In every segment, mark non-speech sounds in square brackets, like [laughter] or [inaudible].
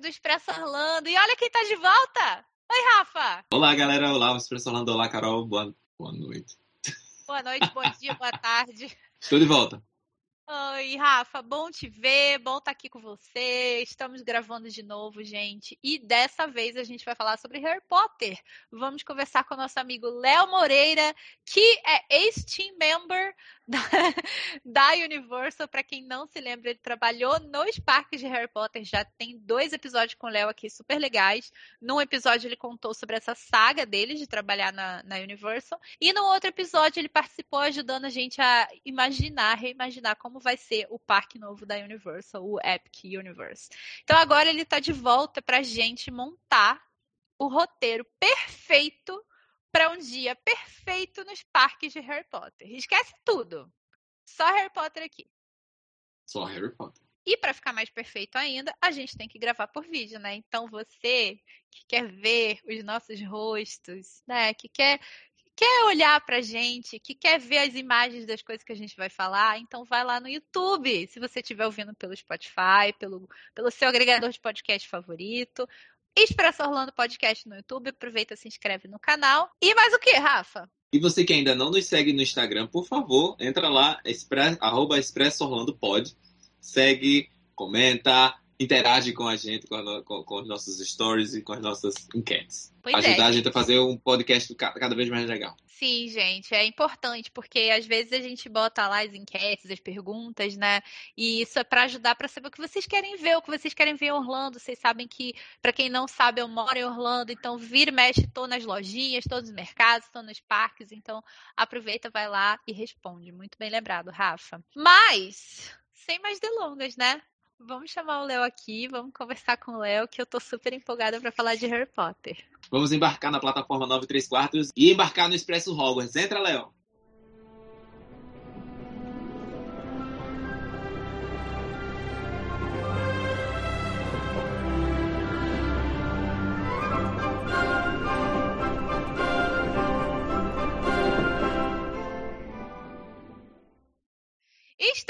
do Expresso Orlando. E olha quem tá de volta! Oi, Rafa! Olá, galera. Olá, Expresso Orlando. Olá, Carol. Boa, boa noite. Boa noite, bom dia, boa tarde. Estou de volta. Oi, Rafa, bom te ver, bom estar aqui com você. Estamos gravando de novo, gente. E dessa vez a gente vai falar sobre Harry Potter. Vamos conversar com o nosso amigo Léo Moreira, que é ex-team member [laughs] da, Universal. Para quem não se lembra, ele trabalhou nos parques de Harry Potter. Já tem dois episódios com o Léo aqui super legais. Num episódio ele contou sobre essa saga dele de trabalhar na, na Universal. E no outro episódio ele participou ajudando a gente a imaginar, reimaginar como vai ser o parque novo da Universal, o Epic Universe. Então agora ele está de volta para a gente montar o roteiro perfeito para um dia perfeito nos parques de Harry Potter. Esquece tudo. Só Harry Potter aqui. Só Harry Potter. E para ficar mais perfeito ainda, a gente tem que gravar por vídeo, né? Então você que quer ver os nossos rostos, né? Que quer quer olhar pra gente, que quer ver as imagens das coisas que a gente vai falar, então vai lá no YouTube. Se você estiver ouvindo pelo Spotify, pelo, pelo seu agregador de podcast favorito. Expresso Orlando Podcast no YouTube, aproveita, se inscreve no canal. E mais o que, Rafa? E você que ainda não nos segue no Instagram, por favor, entra lá, express, arroba Expresso Orlando Pod, segue, comenta, interage com a gente, com, a, com, com, os nossos stories e com as nossas enquetes. Pois Ajudar é. a gente a fazer um podcast cada vez mais legal. Sim, gente, é importante, porque às vezes a gente bota lá as enquetes, as perguntas, né? E isso é para ajudar para saber o que vocês querem ver, o que vocês querem ver em Orlando. Vocês sabem que, para quem não sabe, eu moro em Orlando, então vira e mexe, tô nas lojinhas, todos os mercados, tô nos parques, então aproveita, vai lá e responde. Muito bem lembrado, Rafa. Mas, sem mais delongas, né? Vamos chamar o Léo aqui, vamos conversar com o Léo, que eu tô super empolgada para falar de Harry Potter. Vamos embarcar na plataforma 9 3 quartos e embarcar no Expresso Hogwarts. Entra, Léo!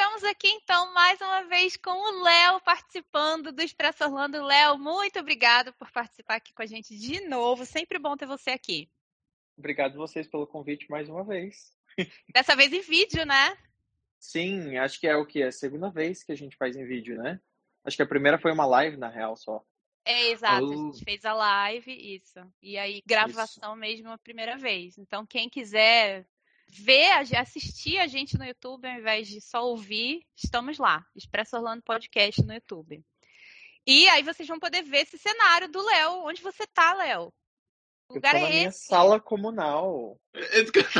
Estamos aqui então mais uma vez com o Léo participando do Expresso Orlando. Léo, muito obrigado por participar aqui com a gente de novo. Sempre bom ter você aqui. Obrigado vocês pelo convite mais uma vez. [laughs] Dessa vez em vídeo, né? Sim, acho que é o que? É a segunda vez que a gente faz em vídeo, né? Acho que a primeira foi uma live, na real, só. É, exato. Oh. A gente fez a live, isso. E aí, gravação isso. mesmo a primeira vez. Então, quem quiser ver, assistir a gente no YouTube ao invés de só ouvir, estamos lá. Expresso Orlando Podcast no YouTube. E aí vocês vão poder ver esse cenário do Léo. Onde você tá, Léo? O lugar é na esse. minha sala comunal.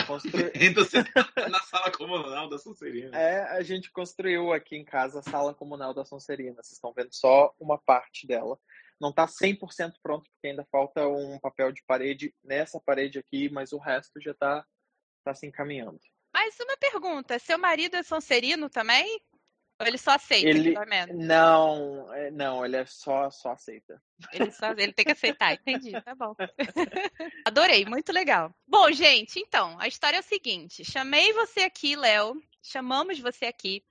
Constru... [laughs] Você tá na sala comunal da Sonserina. É, a gente construiu aqui em casa a sala comunal da Sonserina. Vocês estão vendo só uma parte dela. Não está 100% pronto, porque ainda falta um papel de parede nessa parede aqui, mas o resto já está está se encaminhando. Mas uma pergunta, seu marido é sonserino também? Ou ele só aceita ele, Não, é, não, ele é só, só aceita. Ele, só, ele tem que aceitar, [laughs] entendi, tá bom. [laughs] Adorei, muito legal. Bom, gente, então, a história é o seguinte: chamei você aqui, Léo, chamamos você aqui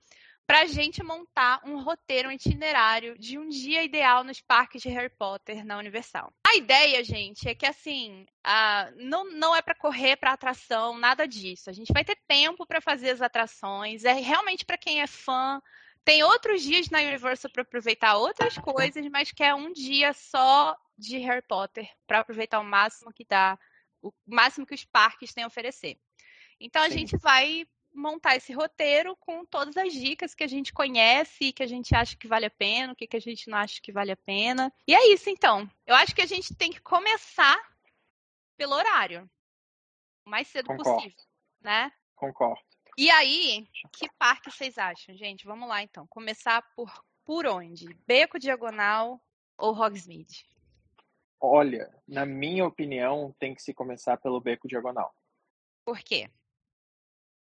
para a gente montar um roteiro, um itinerário de um dia ideal nos parques de Harry Potter na Universal. A ideia, gente, é que assim, uh, não, não é para correr para atração, nada disso. A gente vai ter tempo para fazer as atrações. É realmente para quem é fã. Tem outros dias na Universal para aproveitar outras coisas, mas quer um dia só de Harry Potter para aproveitar o máximo que dá, o máximo que os parques têm a oferecer. Então a Sim. gente vai montar esse roteiro com todas as dicas que a gente conhece, que a gente acha que vale a pena, o que, que a gente não acha que vale a pena. E é isso, então. Eu acho que a gente tem que começar pelo horário. O mais cedo Concordo. possível, né? Concordo. E aí, que parque vocês acham, gente? Vamos lá, então. Começar por, por onde? Beco Diagonal ou Hogsmeade? Olha, na minha opinião, tem que se começar pelo Beco Diagonal. Por quê?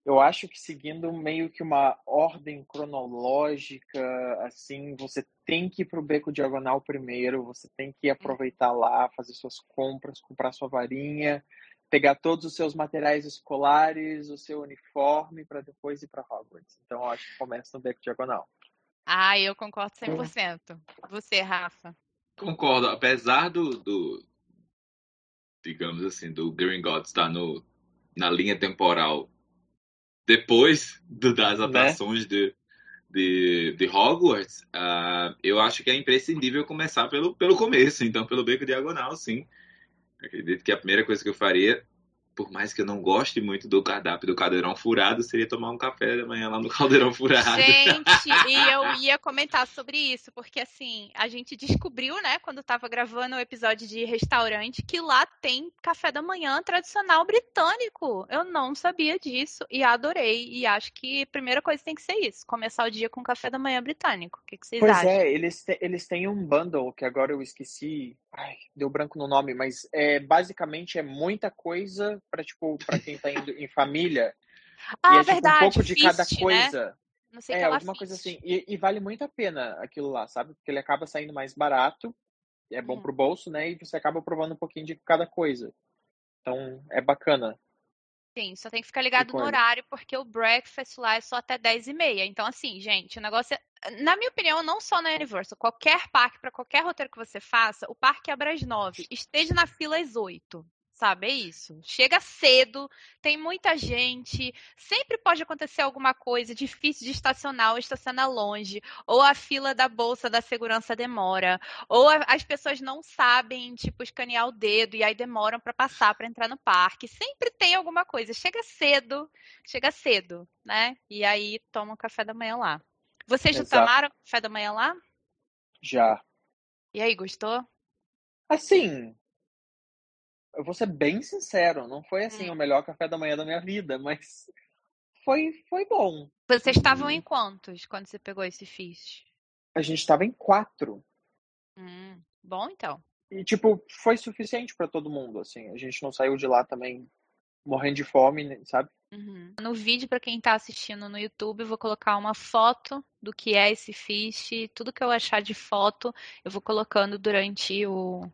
Eu acho que seguindo meio que uma ordem cronológica, assim, você tem que ir para o beco diagonal primeiro, você tem que aproveitar lá, fazer suas compras, comprar sua varinha, pegar todos os seus materiais escolares, o seu uniforme, para depois ir para Hogwarts. Então, eu acho que começa no beco diagonal. Ah, eu concordo 100%. Você, Rafa? Concordo. Apesar do, do digamos assim, do Green God estar no, na linha temporal depois do, das atrações né? de, de, de Hogwarts, uh, eu acho que é imprescindível começar pelo, pelo começo, então pelo beco diagonal, sim. Acredito que a primeira coisa que eu faria por mais que eu não goste muito do cardápio do caldeirão furado, seria tomar um café da manhã lá no caldeirão furado. Gente, [laughs] e eu ia comentar sobre isso, porque assim, a gente descobriu, né, quando estava gravando o episódio de restaurante, que lá tem café da manhã tradicional britânico. Eu não sabia disso e adorei. E acho que a primeira coisa tem que ser isso: começar o dia com café da manhã britânico. O que, que vocês pois acham? Pois é, eles, te, eles têm um bundle que agora eu esqueci. Ai, deu branco no nome, mas é basicamente é muita coisa para tipo para quem tá indo em família. Ah, e é, verdade. Tipo, um pouco de Fist, cada né? coisa. Né? Não sei é, alguma coisa assim. E, e, vale muito a pena aquilo lá, sabe? Porque ele acaba saindo mais barato, é bom hum. pro bolso, né? E você acaba provando um pouquinho de cada coisa. Então, é bacana. Sim, só tem que ficar ligado no horário, porque o breakfast lá é só até 10 e meia. Então, assim, gente, o negócio é. Na minha opinião, não só na Universal, qualquer parque, para qualquer roteiro que você faça, o parque abre às 9. Esteja na fila às 8 sabe? É isso. Chega cedo, tem muita gente, sempre pode acontecer alguma coisa, difícil de estacionar ou estacionar longe, ou a fila da bolsa da segurança demora, ou a, as pessoas não sabem, tipo, escanear o dedo e aí demoram para passar para entrar no parque. Sempre tem alguma coisa. Chega cedo, chega cedo, né? E aí toma um café da manhã lá. Vocês já Exato. tomaram café da manhã lá? Já. E aí, gostou? Assim, eu vou ser bem sincero, não foi assim hum. o melhor café da manhã da minha vida, mas foi, foi bom. Vocês estavam em quantos quando você pegou esse fish? A gente estava em quatro. Hum, bom, então. E, tipo, foi suficiente para todo mundo, assim. A gente não saiu de lá também morrendo de fome, né, sabe? Uhum. No vídeo, para quem está assistindo no YouTube, eu vou colocar uma foto do que é esse fish. Tudo que eu achar de foto, eu vou colocando durante o,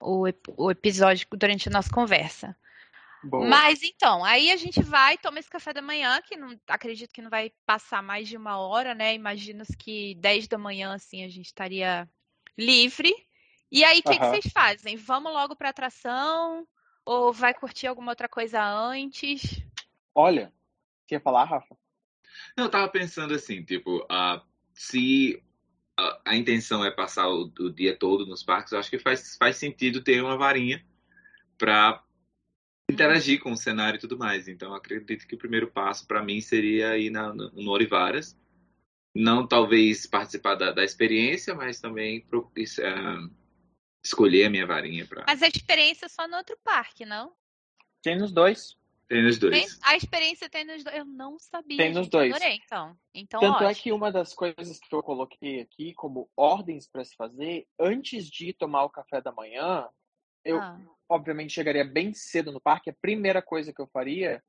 o, o episódio durante a nossa conversa. Boa. Mas então, aí a gente vai, toma esse café da manhã, que não acredito que não vai passar mais de uma hora, né? Imagino que 10 da manhã, assim, a gente estaria livre. E aí, o que, que, vocês fazem? Vamos logo para atração? Ou vai curtir alguma outra coisa antes? Olha, quer falar, Rafa? Não, eu tava pensando assim, tipo, uh, se a, a intenção é passar o, o, dia todo nos parques, eu acho que faz, faz sentido ter uma varinha para interagir com o cenário e tudo mais. Então, acredito que o primeiro passo para mim seria ir na, no, no Olivaras. Não talvez participar da, da experiência, mas também pro, uh, escolher a minha varinha. Pra... Mas a experiência é só no outro parque, não? Tem nos dois. Tem nos dois. Tem, a experiência tem nos dois. Eu não sabia. Tem nos gente. dois. Adorei, então. então Tanto ótimo. é que uma das coisas que eu coloquei aqui como ordens para se fazer, antes de tomar o café da manhã, eu ah. obviamente chegaria bem cedo no parque. A primeira coisa que eu faria,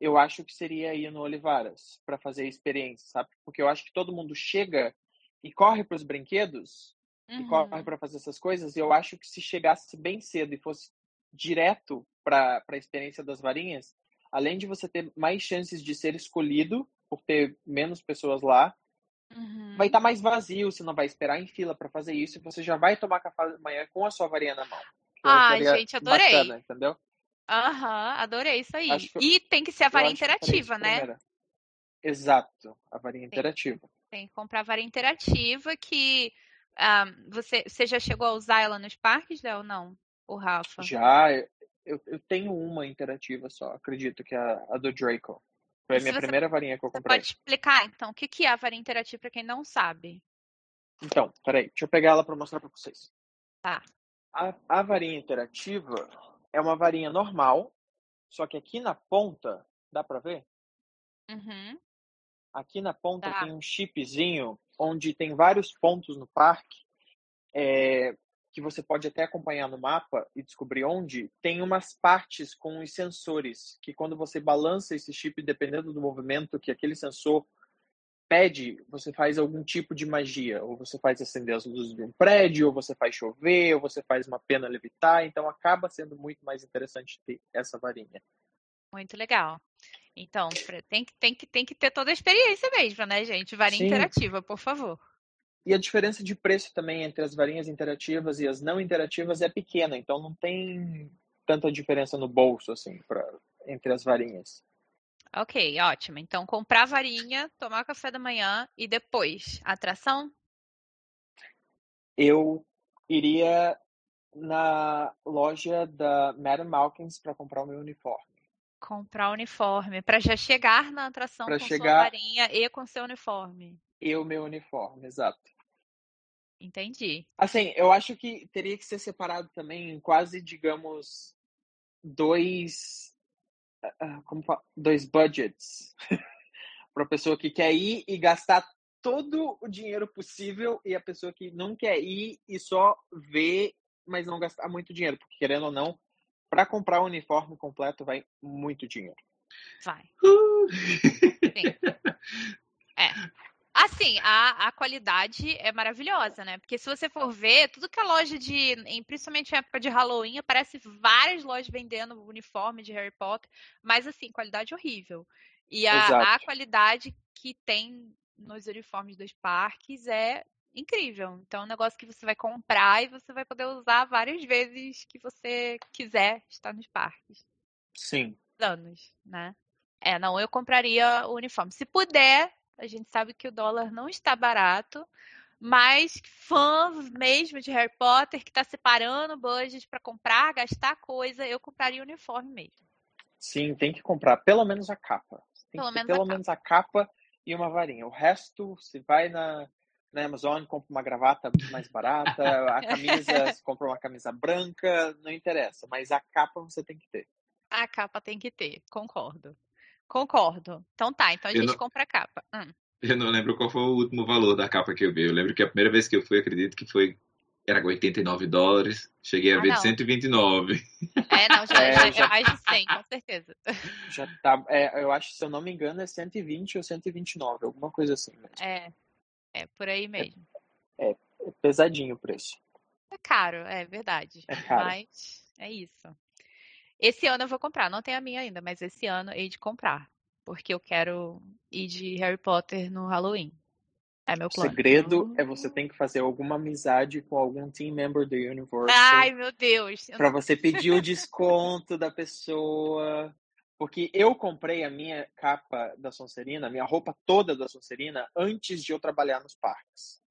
eu acho que seria ir no Olivaras para fazer a experiência, sabe? Porque eu acho que todo mundo chega e corre para os brinquedos uhum. e corre para fazer essas coisas. E eu acho que se chegasse bem cedo e fosse direto para a experiência das varinhas, além de você ter mais chances de ser escolhido por ter menos pessoas lá, uhum. vai estar tá mais vazio, você não vai esperar em fila para fazer isso, e você já vai tomar café da manhã com a sua varinha na mão. Ah, gente, adorei. Bacana, entendeu? Aham, uhum, adorei isso aí. e tem que ser a varinha interativa, né? Primeira. Exato, a varinha tem, interativa. Tem que comprar a varinha interativa que ah, você, você já chegou a usar ela nos parques, Léo, ou não? O Rafa? Já, eu, eu tenho uma interativa só, acredito que é a, a do Draco. Foi a minha primeira varinha que eu comprei. Você pode explicar, então, o que é a varinha interativa para quem não sabe? Então, peraí, deixa eu pegar ela para mostrar para vocês. Tá. A, a varinha interativa é uma varinha normal, só que aqui na ponta, dá para ver? Uhum. Aqui na ponta tá. tem um chipzinho onde tem vários pontos no parque é, que você pode até acompanhar no mapa e descobrir onde, tem umas partes com os sensores, que quando você balança esse chip, dependendo do movimento que aquele sensor pede, você faz algum tipo de magia. Ou você faz acender as luzes de um prédio, ou você faz chover, ou você faz uma pena levitar. Então acaba sendo muito mais interessante ter essa varinha. Muito legal. Então, tem que, tem, que, tem que ter toda a experiência mesmo, né, gente? Varinha Sim. interativa, por favor. E a diferença de preço também entre as varinhas interativas e as não interativas é pequena, então não tem tanta diferença no bolso, assim, pra, entre as varinhas. Ok, ótimo. Então, comprar varinha, tomar café da manhã e depois, atração? Eu iria na loja da Madame Malkins para comprar o meu uniforme. Comprar o uniforme, para já chegar na atração pra com chegar... sua varinha e com seu uniforme. E o meu uniforme, exato. Entendi. Assim, eu acho que teria que ser separado também em quase, digamos, dois. Uh, como fala? Dois budgets. [laughs] para a pessoa que quer ir e gastar todo o dinheiro possível e a pessoa que não quer ir e só ver, mas não gastar muito dinheiro, porque querendo ou não, para comprar o uniforme completo vai muito dinheiro. Vai. [laughs] Uh! É. Assim, a, a qualidade é maravilhosa, né? Porque se você for ver, tudo que é loja de. Em, principalmente na época de Halloween, aparece várias lojas vendendo uniforme de Harry Potter, mas assim, qualidade horrível. E a, a qualidade que tem nos uniformes dos parques é incrível. Então, é um negócio que você vai comprar e você vai poder usar várias vezes que você quiser estar nos parques. Sim. Anos, né? É, não, eu compraria o uniforme. Se puder, a gente sabe que o dólar não está barato, mas fã mesmo de Harry Potter que está separando budget para comprar, gastar coisa, eu compraria o uniforme mesmo. Sim, tem que comprar pelo menos a capa. Tem pelo, menos, pelo a menos a capa e uma varinha. O resto, se vai na, na Amazon, compra uma gravata mais barata, a camisa, [laughs] se compra uma camisa branca, não interessa, mas a capa você tem que ter. A capa tem que ter, concordo. Concordo. Então tá, então a gente não... compra a capa. Hum. Eu não lembro qual foi o último valor da capa que eu vi. Eu lembro que a primeira vez que eu fui, acredito que foi era 89 dólares. Cheguei a ah, ver não. 129. É, não, já, é, já, já, é mais de 100, com certeza. Já tá, é, eu acho, se eu não me engano, é 120 ou 129, alguma coisa assim mesmo. É, é por aí mesmo. É, é, é pesadinho o preço. É caro, é verdade. É caro. Mas é isso. Esse ano eu vou comprar, não tenho a minha ainda, mas esse ano hei de comprar. Porque eu quero ir de Harry Potter no Halloween. É meu plano. O segredo é você tem que fazer alguma amizade com algum team member do Universe. Ai, meu Deus. Para você pedir o desconto da pessoa. Porque eu comprei a minha capa da Sonserina, a minha roupa toda da Sonserina, antes de eu trabalhar nos parques.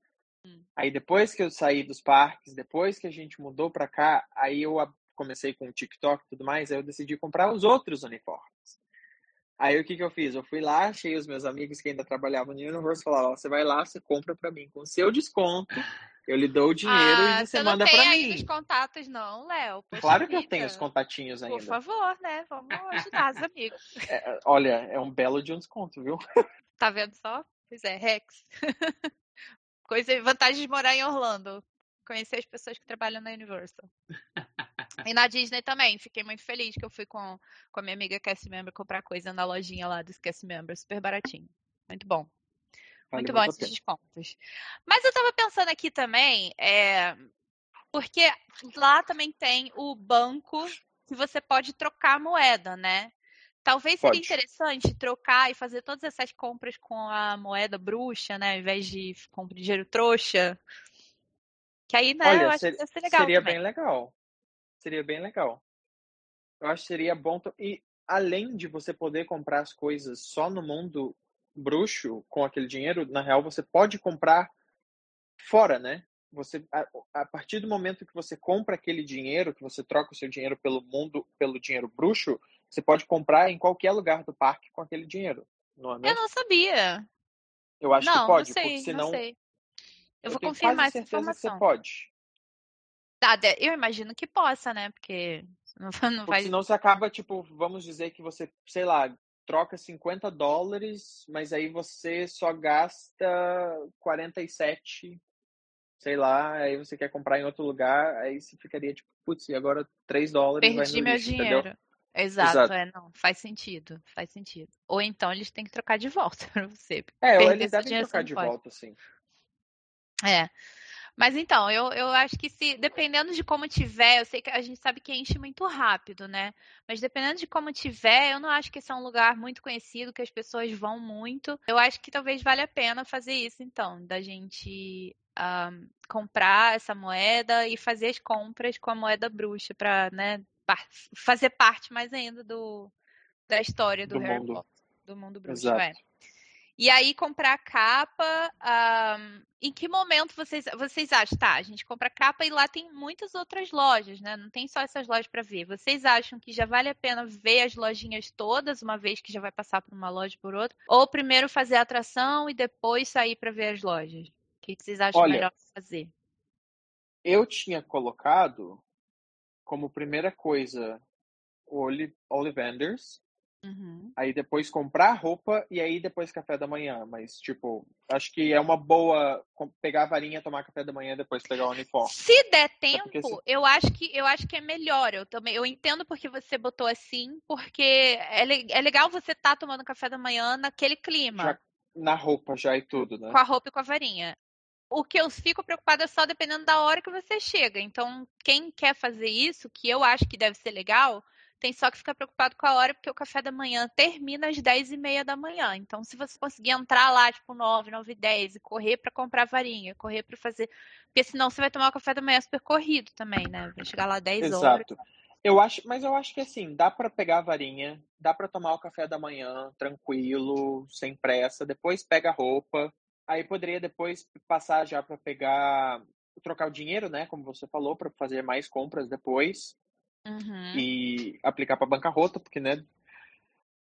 Hum. Aí depois que eu saí dos parques, depois que a gente mudou para cá, aí eu comecei com o TikTok e tudo mais, aí eu decidi comprar os outros uniformes. Aí o que que eu fiz? Eu fui lá, achei os meus amigos que ainda trabalhavam no Universe e falaram, você vai lá, você compra para mim com seu desconto, eu lhe dou o dinheiro ah, e você, você manda para mim. Você não tem os contatos não, Léo? Claro que eu tenho os contatinhos ainda. Por favor, né? Vamos ajudar os amigos. [laughs] É, olha, é um belo de um desconto, viu? [laughs] Tá vendo só? Pois é, Rex. [laughs] Coisa, vantagem de morar em Orlando. Conhecer as pessoas que trabalham na Universal. E na Disney também, fiquei muito feliz que eu fui com, com a minha amiga Cast Member comprar coisa na lojinha lá dos Cast Member, super baratinho. Muito bom. Muito bom esses descontos. Mas eu tava pensando aqui também, é, porque lá também tem o banco que você pode trocar moeda, né? Talvez seria pode. interessante trocar e fazer todas essas compras com a moeda bruxa, né? Ao invés de comprar dinheiro trouxa. Que aí, né, Olha, eu acho ser, que ia ser legal. Seria também. bem legal. Seria bem legal. Eu acho que seria bom. E além de você poder comprar as coisas só no mundo bruxo com aquele dinheiro, na real você pode comprar fora, né? Você a, a, partir do momento que você compra aquele dinheiro, que você troca o seu dinheiro pelo mundo, pelo dinheiro bruxo, você pode comprar em qualquer lugar do parque com aquele dinheiro. Não é Eu não sabia. Eu acho não, que pode, não sei, porque senão não sei. Eu, eu vou confirmar essa informação. Que você pode. Tá, eu imagino que possa, né? Porque [laughs] não, não vai. Senão você acaba, tipo, vamos dizer que você, sei lá, troca 50 dólares, mas aí você só gasta 47, sei lá, aí você quer comprar em outro lugar, aí você ficaria tipo, putz, e agora 3 dólares Perdi vai no meu lixo, dinheiro. Entendeu? Exato, Exato, é, não, faz sentido, faz sentido. Ou então eles têm que trocar de volta [laughs] pra você. É, ou eles devem trocar de pode. volta, sim. É. Mas então, eu, eu acho que se, dependendo de como tiver, eu sei que a gente sabe que enche muito rápido, né? Mas dependendo de como tiver, eu não acho que esse é um lugar muito conhecido, que as pessoas vão muito. Eu acho que talvez valha a pena fazer isso, então, da gente um, comprar essa moeda e fazer as compras com a moeda bruxa para, né, fazer parte mais ainda do, da história do, do Harry mundo. Potter, do mundo bruxo. É. Exato. É. E aí comprar capa, um, em que momento vocês, vocês acham? Tá, a gente compra capa e lá tem muitas outras lojas, né? Não tem só essas lojas para ver. Vocês acham que já vale a pena ver as lojinhas todas, uma vez que já vai passar por uma loja por outra? Ou primeiro fazer a atração e depois sair para ver as lojas? O que vocês acham Olha, melhor fazer? Eu tinha colocado como primeira coisa o Ollivanders, Uhum. Aí depois comprar roupa e aí depois café da manhã. Mas, tipo, acho que é uma boa pegar a varinha, tomar café da manhã e depois pegar o uniforme. Se der tempo, se... eu acho que eu acho que é melhor. Eu também eu entendo porque você botou assim, porque é, é legal você estar tá tomando café da manhã naquele clima. Já, na roupa já e tudo, né? Com a roupa e com a varinha. O que eu fico preocupada é só dependendo da hora que você chega. Então, quem quer fazer isso, que eu acho que deve ser legal, tem só que ficar preocupado com a hora, porque o café da manhã termina às 10 e meia da manhã. Então, se você conseguir entrar lá, tipo, 9, 9 e 10 e correr para comprar varinha, correr para fazer. Porque senão você vai tomar o café da manhã super corrido também, né? Vai chegar lá 10 Exato. horas. Exato. Eu acho, mas eu acho que assim, dá para pegar a varinha, dá para tomar o café da manhã tranquilo, sem pressa, depois pega a roupa. Aí poderia depois passar já para pegar trocar o dinheiro, né, como você falou, para fazer mais compras depois. Uhum. e aplicar para bancarrota, porque né,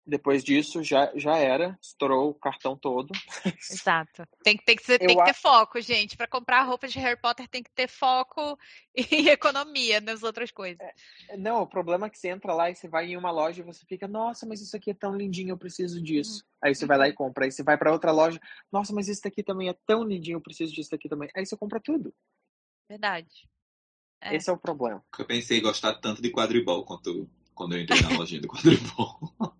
depois disso já, já era, estourou o cartão todo. [laughs] Exato. Tem, tem, que, ser, tem que ter foco, gente. Para comprar roupa de Harry Potter tem que ter foco [laughs] e economia nas outras coisas. É, não, o problema é que você entra lá e você vai em uma loja e você fica, nossa, mas isso aqui é tão lindinho, eu preciso disso. Uhum. Aí você vai lá e compra. Aí você vai para outra loja, nossa, mas isso aqui também é tão lindinho, eu preciso disso aqui também. Aí você compra tudo. Verdade. É. Esse é o problema. Eu pensei em gostar tanto de quadribol quanto quando eu entrei na lojinha do quadribol. [laughs]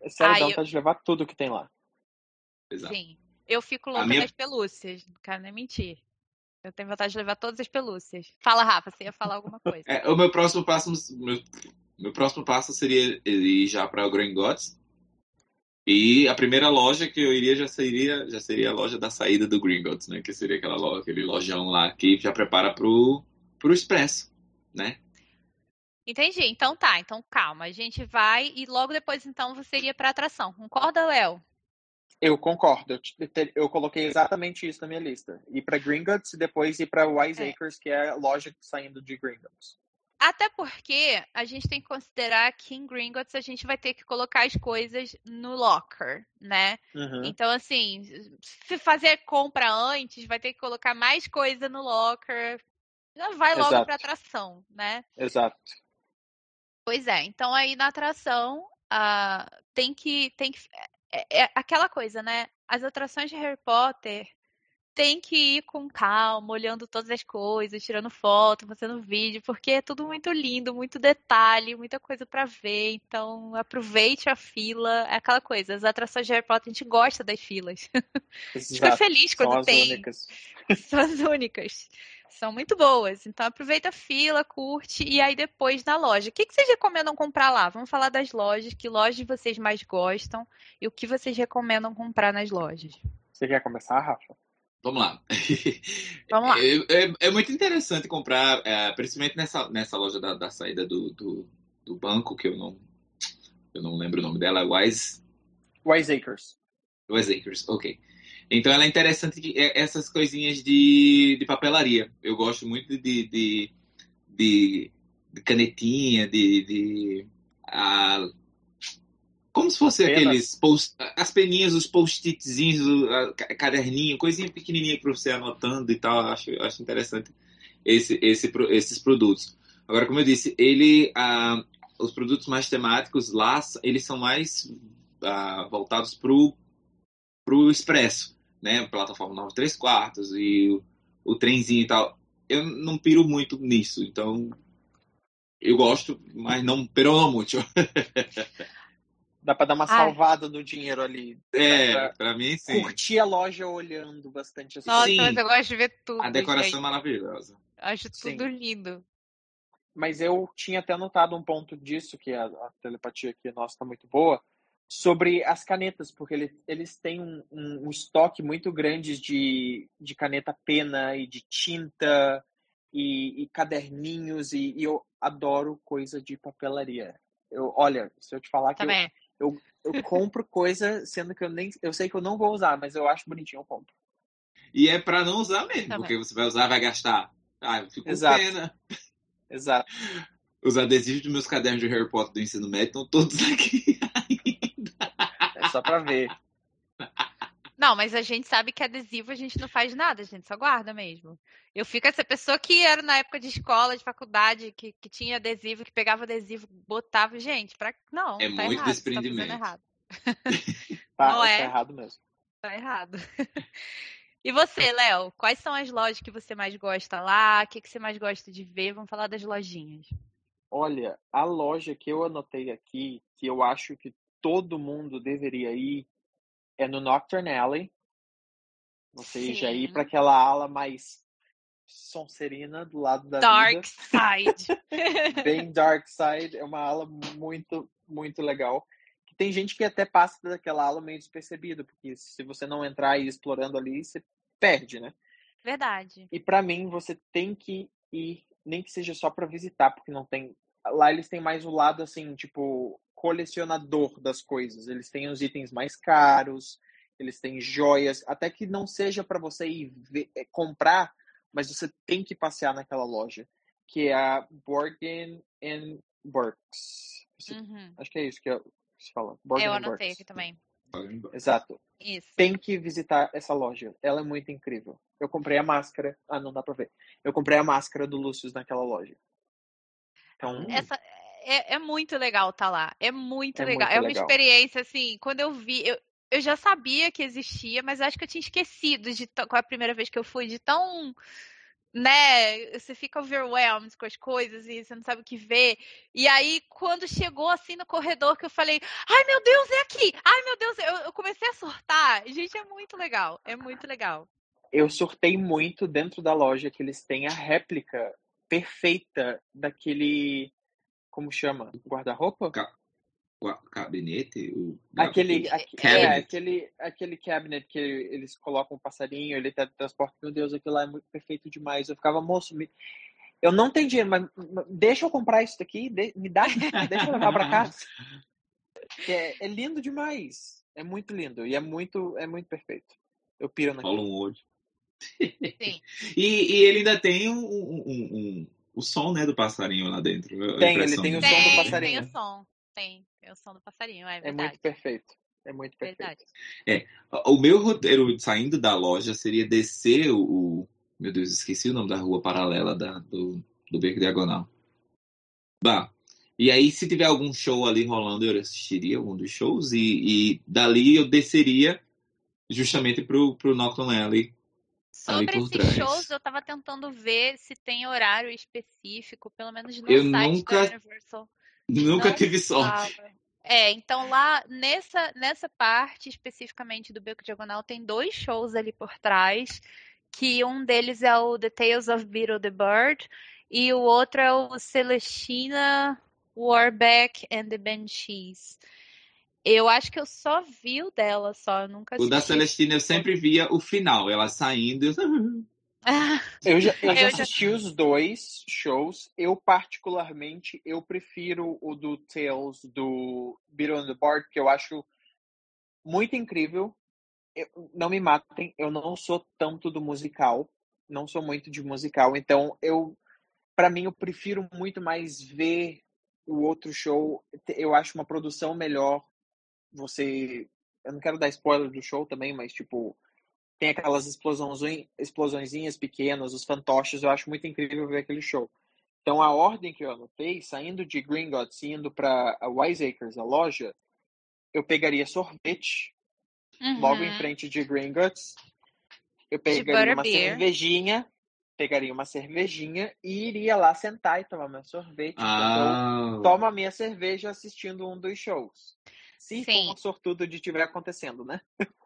É sério, ah, dá vontade eu... de levar tudo que tem lá. Exato. Sim. Eu fico louca minha... das pelúcias, não quero nem mentir. Eu tenho vontade de levar todas as pelúcias. Fala, Rafa, você ia falar alguma coisa. É, o meu próximo passo, meu, meu próximo passo seria ir já para o Green Gods, e a primeira loja que eu iria já seria, já seria a loja da saída do Gringotts, né? Que seria aquela loja, aquele lojão lá que já prepara pro, pro expresso, né? Entendi. Então tá, então calma. A gente vai e logo depois então você iria para atração. Concorda, Léo? Eu concordo. Eu, eu, coloquei exatamente isso na minha lista. Ir para Gringotts e depois ir para Wise é. Acres, que é a loja saindo de Gringotts. Até porque a gente tem que considerar que em Gringotts a gente vai ter que colocar as coisas no locker, né? Uhum. Então, assim, se fazer compra antes, vai ter que colocar mais coisa no locker. Já vai logo para atração, né? Exato. Pois é. Então, aí na atração, uh, tem que. Tem que é, é aquela coisa, né? As atrações de Harry Potter tem que ir com calma, olhando todas as coisas, tirando foto, fazendo vídeo, porque é tudo muito lindo, muito detalhe, muita coisa para ver. Então, aproveite a fila. É aquela coisa, as atrações de Harry Potter, a gente gosta das filas. [laughs] a gente fica feliz quando São tem. As únicas. [laughs] São as únicas. São muito boas. Então, aproveita a fila, curte e aí depois na loja. O que, que vocês recomendam comprar lá? Vamos falar das lojas. Que lojas vocês mais gostam e o que vocês recomendam comprar nas lojas? Você quer começar, Rafa? Vamos lá. [laughs] Vamos lá. É, é, é muito interessante comprar, é, principalmente nessa, nessa loja da, da saída do, do, do, banco, que eu não, eu não lembro o nome dela, Wise... Wise Acres. Wise Acres, ok. Então ela é interessante que é, essas coisinhas de, de papelaria. Eu gosto muito de, de, de, de canetinha, de, de a, como se fosse aqueles post, as peninhas, os post-itzinhos, caderninho, coisinha pequenininha para você anotando e tal. Acho, acho interessante esse, esse, esses produtos. Agora, como eu disse, ele, ah, os produtos mais temáticos lá, eles são mais ah, voltados para o expresso, né? Plataforma 9 3 quartos e o, o trenzinho e tal. Eu não piro muito nisso, então eu gosto, mas não pero muito. [laughs] Dá pra dar uma Ai. salvada no dinheiro ali. É, Pra- pra mim sim. Curtir a loja olhando bastante assim. Nossa, Sim. mas eu gosto de ver tudo. A decoração é gente. maravilhosa. Acho Sim. tudo lindo. Mas eu tinha até notado um ponto disso, que a, a telepatia aqui nossa tá muito boa, sobre as canetas, porque ele, eles têm um, um, um estoque muito grande de, de caneta pena e de tinta e, e caderninhos, e, e eu adoro coisa de papelaria. Eu, olha, se eu te falar que eu, Também. eu compro coisa, sendo que eu nem eu sei que eu não vou usar, mas eu acho bonitinho, eu compro. E é pra não usar mesmo, Tá porque você vai usar, vai gastar. Ah, eu fico com Exato. pena. Exato. Os adesivos dos meus cadernos de Harry Potter do ensino médio estão todos [laughs] aqui. É só pra ver. Não, mas a gente sabe que adesivo a gente não faz nada, a gente só guarda mesmo. Eu fico essa pessoa que era na época de escola, de faculdade, que, que tinha adesivo, que pegava adesivo, botava. Gente, pra... não, É tá muito errado, tá fazendo desprendimento. errado. Tá, [laughs] Não tá é? errado mesmo. Tá errado. [laughs] E você, Léo, quais são as lojas que você mais gosta lá? O que, que você mais gosta de ver? Vamos falar das lojinhas. Olha, a loja que eu anotei aqui, que eu acho que todo mundo deveria ir, é no Nocturne Alley. Você já ir para aquela ala mais sonserina do lado da Dark Side. vida. [laughs] Bem dark side. É uma ala muito, muito legal. Tem gente que até passa daquela ala meio despercebido, porque se você não entrar e ir explorando ali, você perde, né? Verdade. E pra mim, você tem que ir, nem que seja só pra visitar, porque não tem. Lá eles têm mais o lado assim, tipo, colecionador das coisas. Eles têm os itens mais caros, eles têm joias, até que não seja pra você ir ver- eh, comprar, mas você tem que passear naquela loja, que é a Borgen and Burks. Você- Uhum. Acho que é isso que, é- se fala. Borgen Eu and anotei Burks. aqui também. Exato Isso. tem que visitar essa loja. Ela é muito incrível. Eu comprei a máscara. Ah, não dá pra ver. Eu comprei a máscara do Lucius naquela loja. Então, Essa é, é muito legal tá lá. É muito É legal. muito é uma legal. experiência assim. Quando eu vi, eu, eu já sabia que existia, mas acho que eu tinha esquecido de com a primeira vez que eu fui de tão né, você fica overwhelmed com as coisas e você não sabe o que ver. E aí, quando chegou assim no corredor, que eu falei, ai meu Deus, é aqui! Ai meu Deus, eu, eu comecei a surtar. Gente, é muito legal. É muito legal. eu surtei muito dentro da loja que eles têm a réplica perfeita daquele. Como chama? Guarda-roupa? O gabinete? O Aquele, aque- é, Cabinet. aquele, aquele cabinet que eles colocam um passarinho, ele tá transporta. Meu Deus, aquilo lá é muito perfeito demais. Eu ficava, moço, me... eu não tenho dinheiro, mas deixa eu comprar isso daqui, de- me dá, [laughs] deixa eu levar pra casa. É, é lindo demais. É muito lindo e é muito, é muito perfeito. Eu piro naquilo. Rola um olho. Sim. [laughs] E, e ele ainda tem um, um- um- o som né, do passarinho lá dentro. Tem, ele tem o som do Tem, passarinho. tem o som. Tem, tem o som do passarinho, é É verdade. muito perfeito. É muito perfeito. Verdade. O meu roteiro saindo da loja seria descer o. o- meu Deus, esqueci o nome da rua paralela da, do, do Beco Diagonal. Bah. E aí, se tiver algum show ali rolando, eu assistiria algum dos shows. E, e dali eu desceria justamente pro, pro Nocturne Alley. Sobre esses shows, eu tava tentando ver se tem horário específico, pelo menos no Eu site nunca da Universal. Nunca Não tive sorte. tava. É, então lá nessa, nessa parte especificamente do Beco Diagonal tem dois shows ali por trás, que um deles é o The Tales of Beetle the Bird e o outro é o Celestina Warbeck and the Banshees. Eu acho que eu só vi o dela, só, eu nunca O da. Celestina eu sempre via o final, ela saindo. eu- [laughs] Eu já, eu já Eu já- assisti os dois shows. Eu, particularmente, eu prefiro o do Tales do Beetle on the Board, que eu acho muito incrível. Eu- não me matem, eu não sou tanto do musical. Não sou muito de musical. Então, eu, para mim, eu prefiro muito mais ver o outro show. Eu acho uma produção melhor. Você. Eu não quero dar spoiler do show também, mas, tipo, tem aquelas explosões, explosõezinhas pequenas, os fantoches, eu acho muito incrível ver aquele show. Então a ordem que eu anotei, saindo de Gringotts e indo para a Wiseacres, a loja, eu pegaria sorvete logo em Uhum. frente de Gringotts. Eu pegaria uma butterbeer. cervejinha, pegaria uma cervejinha e iria lá sentar e tomar meu sorvete. eu Ah, toma minha cerveja assistindo um dos shows. Se Sim. for um sortudo de tiver acontecendo, né?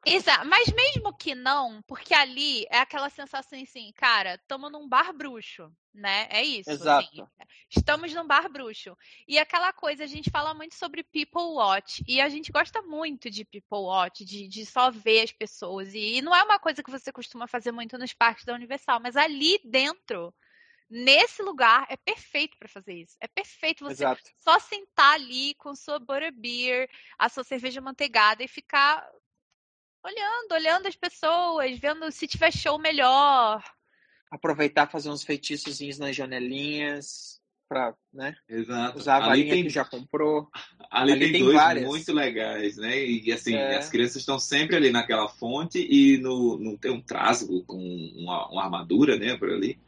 Exato, mas mesmo que não, porque ali é aquela sensação assim, cara, estamos num bar bruxo, né? É isso. Exato. Assim, estamos num bar bruxo. E aquela coisa, a gente fala muito sobre people watch, e a gente gosta muito de people watch, de, de só ver as pessoas. E, e não é uma coisa que você costuma fazer muito nos parques da Universal, mas ali dentro, nesse lugar, é perfeito para fazer isso. É perfeito você Exato. só sentar ali com sua butterbeer, a sua cerveja manteigada e ficar olhando, olhando as pessoas, vendo se tiver show melhor. Aproveitar fazer uns feitiçozinhos nas janelinhas pra, né? Exato. Usar a ali varinha tem, que já comprou. ali ali tem, tem dois várias. muito legais, né? E assim, É. as crianças estão sempre ali naquela fonte e no, no tem um trasgo com uma, uma armadura, né, por ali.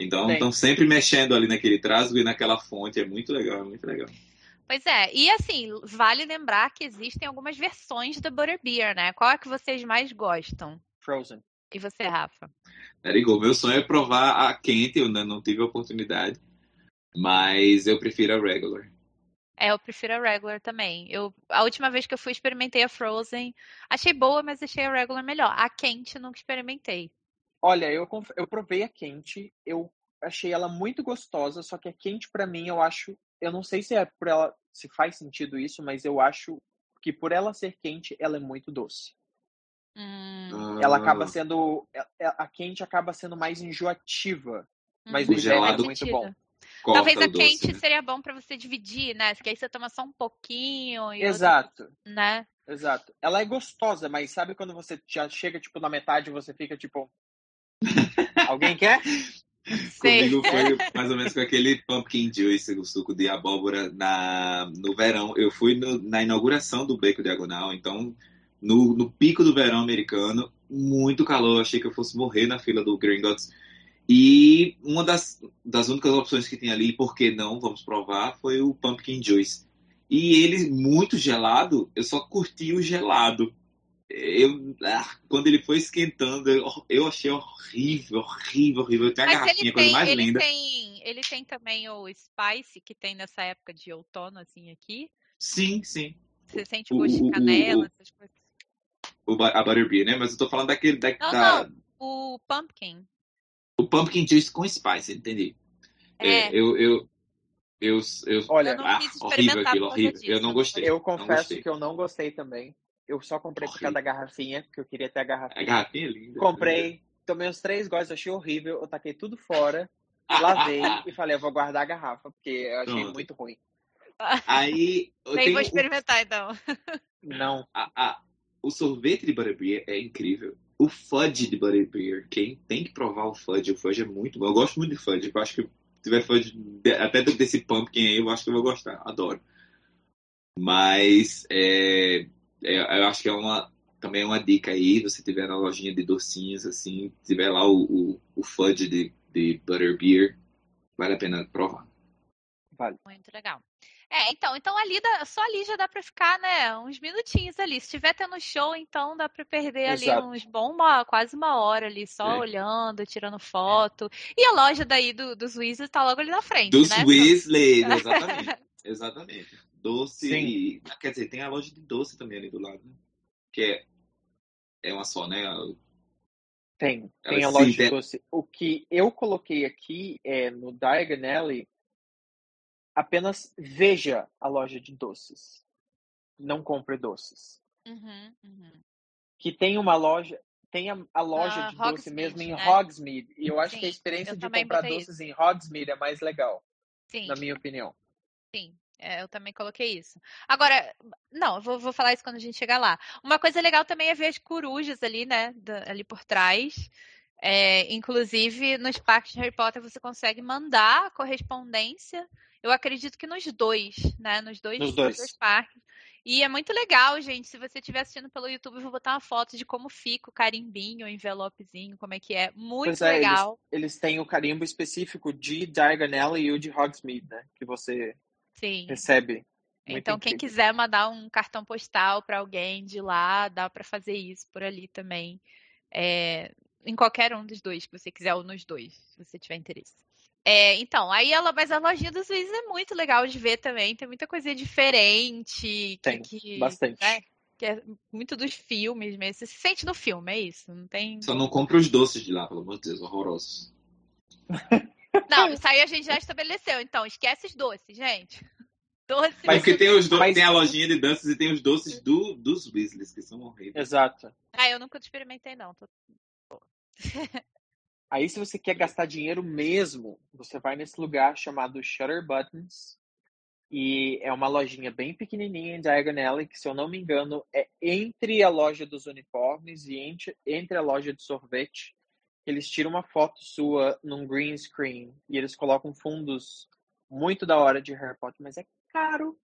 Então estão sempre mexendo ali naquele trasgo e naquela fonte. É muito legal, é muito legal. Pois é, e assim, vale lembrar que existem algumas versões da Butterbeer, né? Qual é que vocês mais gostam? Frozen. E você, Rafa? Let it go. Meu sonho é provar a quente, eu ainda não tive a oportunidade. Mas eu prefiro a regular. É, eu prefiro a regular também. Eu, a última vez que eu fui, experimentei a Frozen. Achei boa, mas achei a regular melhor. A quente, nunca experimentei. Olha, eu, eu provei a quente, eu achei ela muito gostosa, só que a quente pra mim eu acho, eu não sei se é por ela, se faz sentido isso, mas eu acho que por ela ser quente, ela é muito doce. Hum, Ela Ah, acaba sendo, a, a quente acaba sendo mais enjoativa, mas o é muito bom. corta Talvez a doce, quente né? seria bom pra você dividir, né? Que aí você toma só um pouquinho e Exato, né? exato. Ela é gostosa, mas sabe quando você já chega tipo na metade e você fica tipo Alguém quer? Sei. Comigo foi mais ou menos com aquele pumpkin juice, o suco de abóbora na, no verão. Eu fui no- na inauguração do Beco Diagonal, então no, no pico do verão americano, muito calor. Eu achei que eu fosse morrer na fila do Gringotts. E uma das, das únicas opções que tem ali, por que não, vamos provar, foi o pumpkin juice. E ele muito gelado, eu só curti o gelado. Eu, ah, quando ele foi esquentando, eu, eu achei horrível, horrível, horrível. Tem a Mas garrafinha, coisa mais ele linda. tem, ele tem também o Spice que tem nessa época de outono, assim, aqui. Sim, sim. Você sente O- gosto de o- o- canela, o- essas coisas. A Butterbeer, né? Mas eu tô falando daquele. Da, Não, da- O pumpkin. O Pumpkin Juice com Spice, entendi. É, É, eu, eu, eu, eu, Olha, eu não ah, quis horrível experimentar aquilo, horrível. disso, Eu não não gostei. eu não confesso gostei. que eu não gostei também. Eu só comprei por causa da garrafinha, porque eu queria ter a A garrafinha. garrafinha é linda. Comprei, tomei uns três goles, achei horrível, eu taquei tudo fora, lavei [laughs] e falei, eu vou guardar a garrafa, porque eu achei Pronto. muito ruim. Aí, eu nem tenho vou o- experimentar então. Não. a- a- o sorvete de Butterbeer é incrível. O fudge de Butterbeer, quem tem que provar o fudge, o fudge é muito bom. Eu gosto muito de fudge. Eu acho que se tiver fudge de- até desse pumpkin aí, eu acho que eu vou gostar. Adoro. Mas é, eu acho que é uma também é uma dica aí, você tiver na lojinha de docinhos assim, tiver lá o, o, o fudge de, de Butterbeer, vale a pena provar. Vale. Muito legal. É, então, então ali dá- só ali já dá pra ficar, né, uns minutinhos ali. Se tiver tendo show, então dá pra perder ali Exato. uns bom uma, quase uma hora ali só É. olhando, tirando foto. E a loja daí do, dos Weasley tá logo ali na frente, Dos né? Weasley, [laughs] exatamente. Exatamente. Doce. Sim. e- Quer dizer, tem a loja de doce também ali do lado, né? Que é, é uma só, né? Tem, Ela tem a loja de doce. O que eu coloquei aqui é no Diagon Alley, apenas veja a loja de doces. Não compre doces. Uhum, uhum. Que tem uma loja, tem a, a loja Ah, de doce Hogsmeade, mesmo em né? Hogsmeade. E eu acho Sim, que a experiência de comprar doces em Hogsmeade é mais legal, Sim, na minha opinião. sim. É, eu também coloquei isso. Agora, não, vou, vou falar isso quando a gente chegar lá. Uma coisa legal também é ver as corujas ali, né? ali por trás. É, inclusive, nos parques de Harry Potter você consegue mandar a correspondência. Eu acredito que nos dois, né? Nos dois, Nos dois. parques. E é muito legal, gente. Se você estiver assistindo pelo YouTube, eu vou botar uma foto de como fica o carimbinho, o envelopezinho, como é que é. Muito é, eles- legal. Eles têm o carimbo específico de Diagon Alley e o de Hogsmeade, né? Que você Sim. recebe. Muito Então, quem incrível. quiser mandar um cartão postal para alguém de lá, dá para fazer isso por ali também. É, em qualquer um dos dois que você quiser, ou nos dois, se você tiver interesse. É, então, aí ela, mas a lojinha dos Weasley é muito legal de ver também, tem muita coisa diferente. Tem, que, bastante. né, que é muito dos filmes mesmo. Você se sente no filme, é isso. Não tem. Só não compra os doces de lá, pelo amor de Deus, horrorosos. [laughs] Não, isso aí a gente já estabeleceu. Então, esquece os doces, gente. [laughs] Doce. Mas porque tem, os do... Mas- tem a lojinha de doces e tem os doces do, dos Weasleys, que são horríveis. Exato. Ah, eu nunca experimentei, não. Tô- [laughs] Aí, se você quer gastar dinheiro mesmo, você vai nesse lugar chamado Shutter Buttons. E é uma lojinha bem pequenininha em Diagon Alley, que, se eu não me engano, é entre a loja dos uniformes e entre, entre a loja de sorvete. Eles tiram uma foto sua num green screen e eles colocam fundos muito da hora de Harry Potter, mas é caro.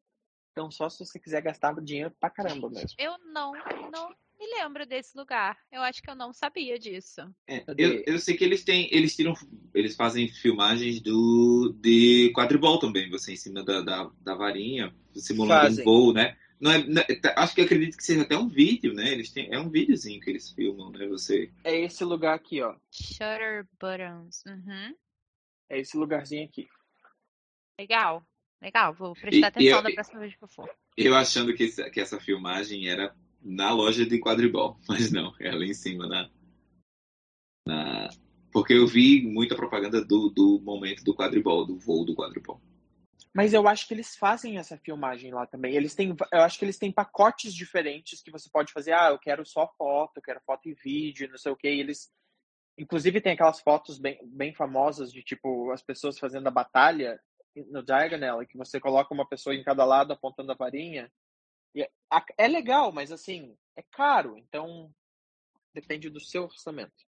Então, só se você quiser gastar dinheiro pra caramba mesmo. Eu não, não me lembro desse lugar. Eu acho que eu não sabia disso. É, eu, eu sei que eles têm. Eles tiram. Eles fazem filmagens do de quadribol também, você em cima da, da, da varinha, simulando Fazem. um voo, né? Não é, não é- tá- acho que acredito que seja até um vídeo, né? Eles têm, é um videozinho que eles filmam, né? Você. É esse lugar aqui, ó. Shutter buttons. Uhum. É esse lugarzinho aqui. Legal. Legal. Vou prestar E- atenção e- da próxima vez que eu for. Eu achando que, que essa filmagem era na loja de quadribol, [laughs] mas não, é ali em cima na. na... Porque eu vi muita propaganda do, do momento do quadribol, do voo do quadribol. Mas eu acho que eles fazem essa filmagem lá também. Eles têm, eu acho que eles têm pacotes diferentes que você pode fazer. Ah, eu quero só foto, eu quero foto e vídeo, não sei o que. eles, inclusive, tem aquelas fotos bem, bem famosas de tipo as pessoas fazendo a batalha no Diagonal, que você coloca uma pessoa em cada lado apontando a varinha. E é, é legal, mas assim é caro. Então depende do seu orçamento.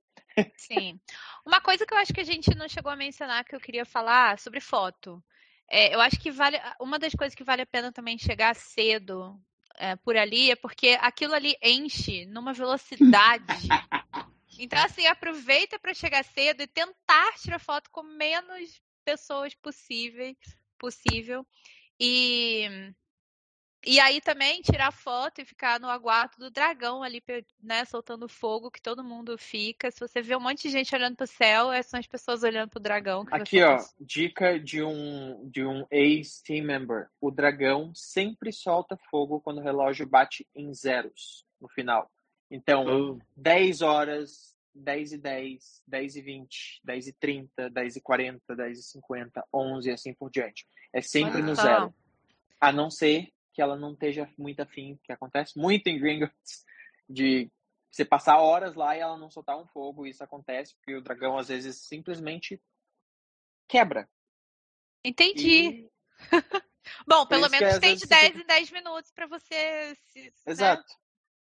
Sim. Uma coisa que eu acho que a gente não chegou a mencionar que eu queria falar sobre foto. É, eu acho que vale. Uma das coisas que vale a pena também chegar cedo é, por ali é porque aquilo ali enche numa velocidade. Então, assim, aproveita para chegar cedo e tentar tirar foto com menos pessoas possível. possível. E, e aí também tirar foto e ficar no aguardo do dragão ali, né, soltando fogo, que todo mundo fica. Se você vê um monte de gente olhando pro céu, é- são as pessoas olhando pro dragão. Que Aqui, ó, tá- dica de um de um ex-team member. O dragão sempre solta fogo quando o relógio bate em zeros no final. Então, 10 horas, 10 e 10, 10 e 20, 10 e 30, 10 e 40, 10 e 50, 11 e assim por diante. É sempre Olha no só. zero. A não ser que ela não esteja muito afim, que acontece muito em Gringotts, de você passar horas lá e ela não soltar um fogo. Isso acontece porque o dragão às vezes simplesmente quebra. Entendi. E- [laughs] Bom, pelo menos tem de você 10 fica- em 10 minutos para você se, né, Exato.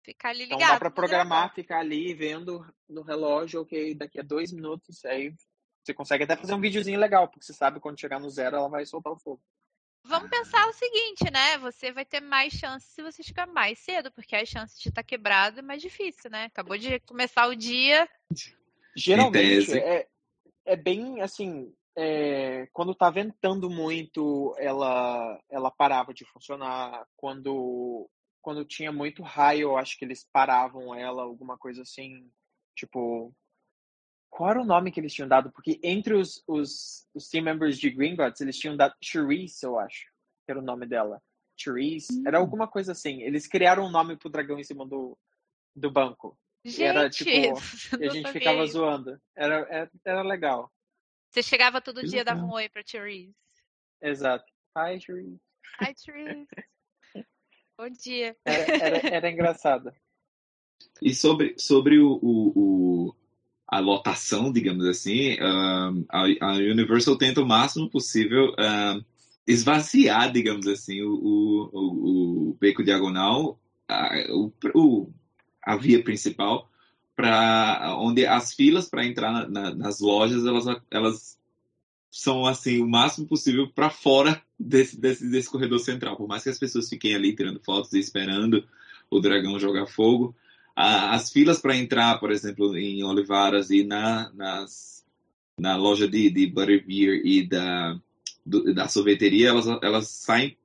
ficar ali Então ligado. dá para programar, dragão. ficar ali vendo no relógio, ok, daqui a dois minutos, aí você consegue até fazer um videozinho legal, porque você sabe quando chegar no zero ela vai soltar o fogo. Vamos pensar o seguinte, né? Você vai ter mais chance se você chegar mais cedo, porque a chance de estar quebrado é mais difícil, né? Acabou de começar o dia. Geralmente é, é bem assim, é, quando tá ventando muito, ela ela parava de funcionar. Quando quando tinha muito raio, eu acho que eles paravam ela, alguma coisa assim, tipo qual era o nome que eles tinham dado? Porque entre os, os, os team members de Gringotts, eles tinham dado Therese, eu acho, que era o nome dela. Therese, era alguma coisa assim. Eles criaram um nome pro dragão em cima do, do banco. Gente, era, tipo, [laughs] E a gente sabia ficava isso. zoando. Era, era, era legal. Você chegava todo Que dia, dava legal. um oi pra Therese. Exato. Hi, Therese. Hi, Therese. Bom dia. Era, era, era [laughs] engraçado. E sobre, sobre o, o- o- a lotação, digamos assim, um, a, Universal tenta o máximo possível um, esvaziar, digamos assim, o, o, o, beco diagonal, a, o- a via principal, para onde as filas para entrar na- na- nas lojas elas, elas são assim o máximo possível para fora desse, desse, desse corredor central. Por mais que as pessoas fiquem ali tirando fotos e esperando o dragão jogar fogo, a- as filas para entrar, por exemplo, em Olivaras e na, nas, na loja de, de Butterbeer e da, do- da sorveteria, elas, elas saem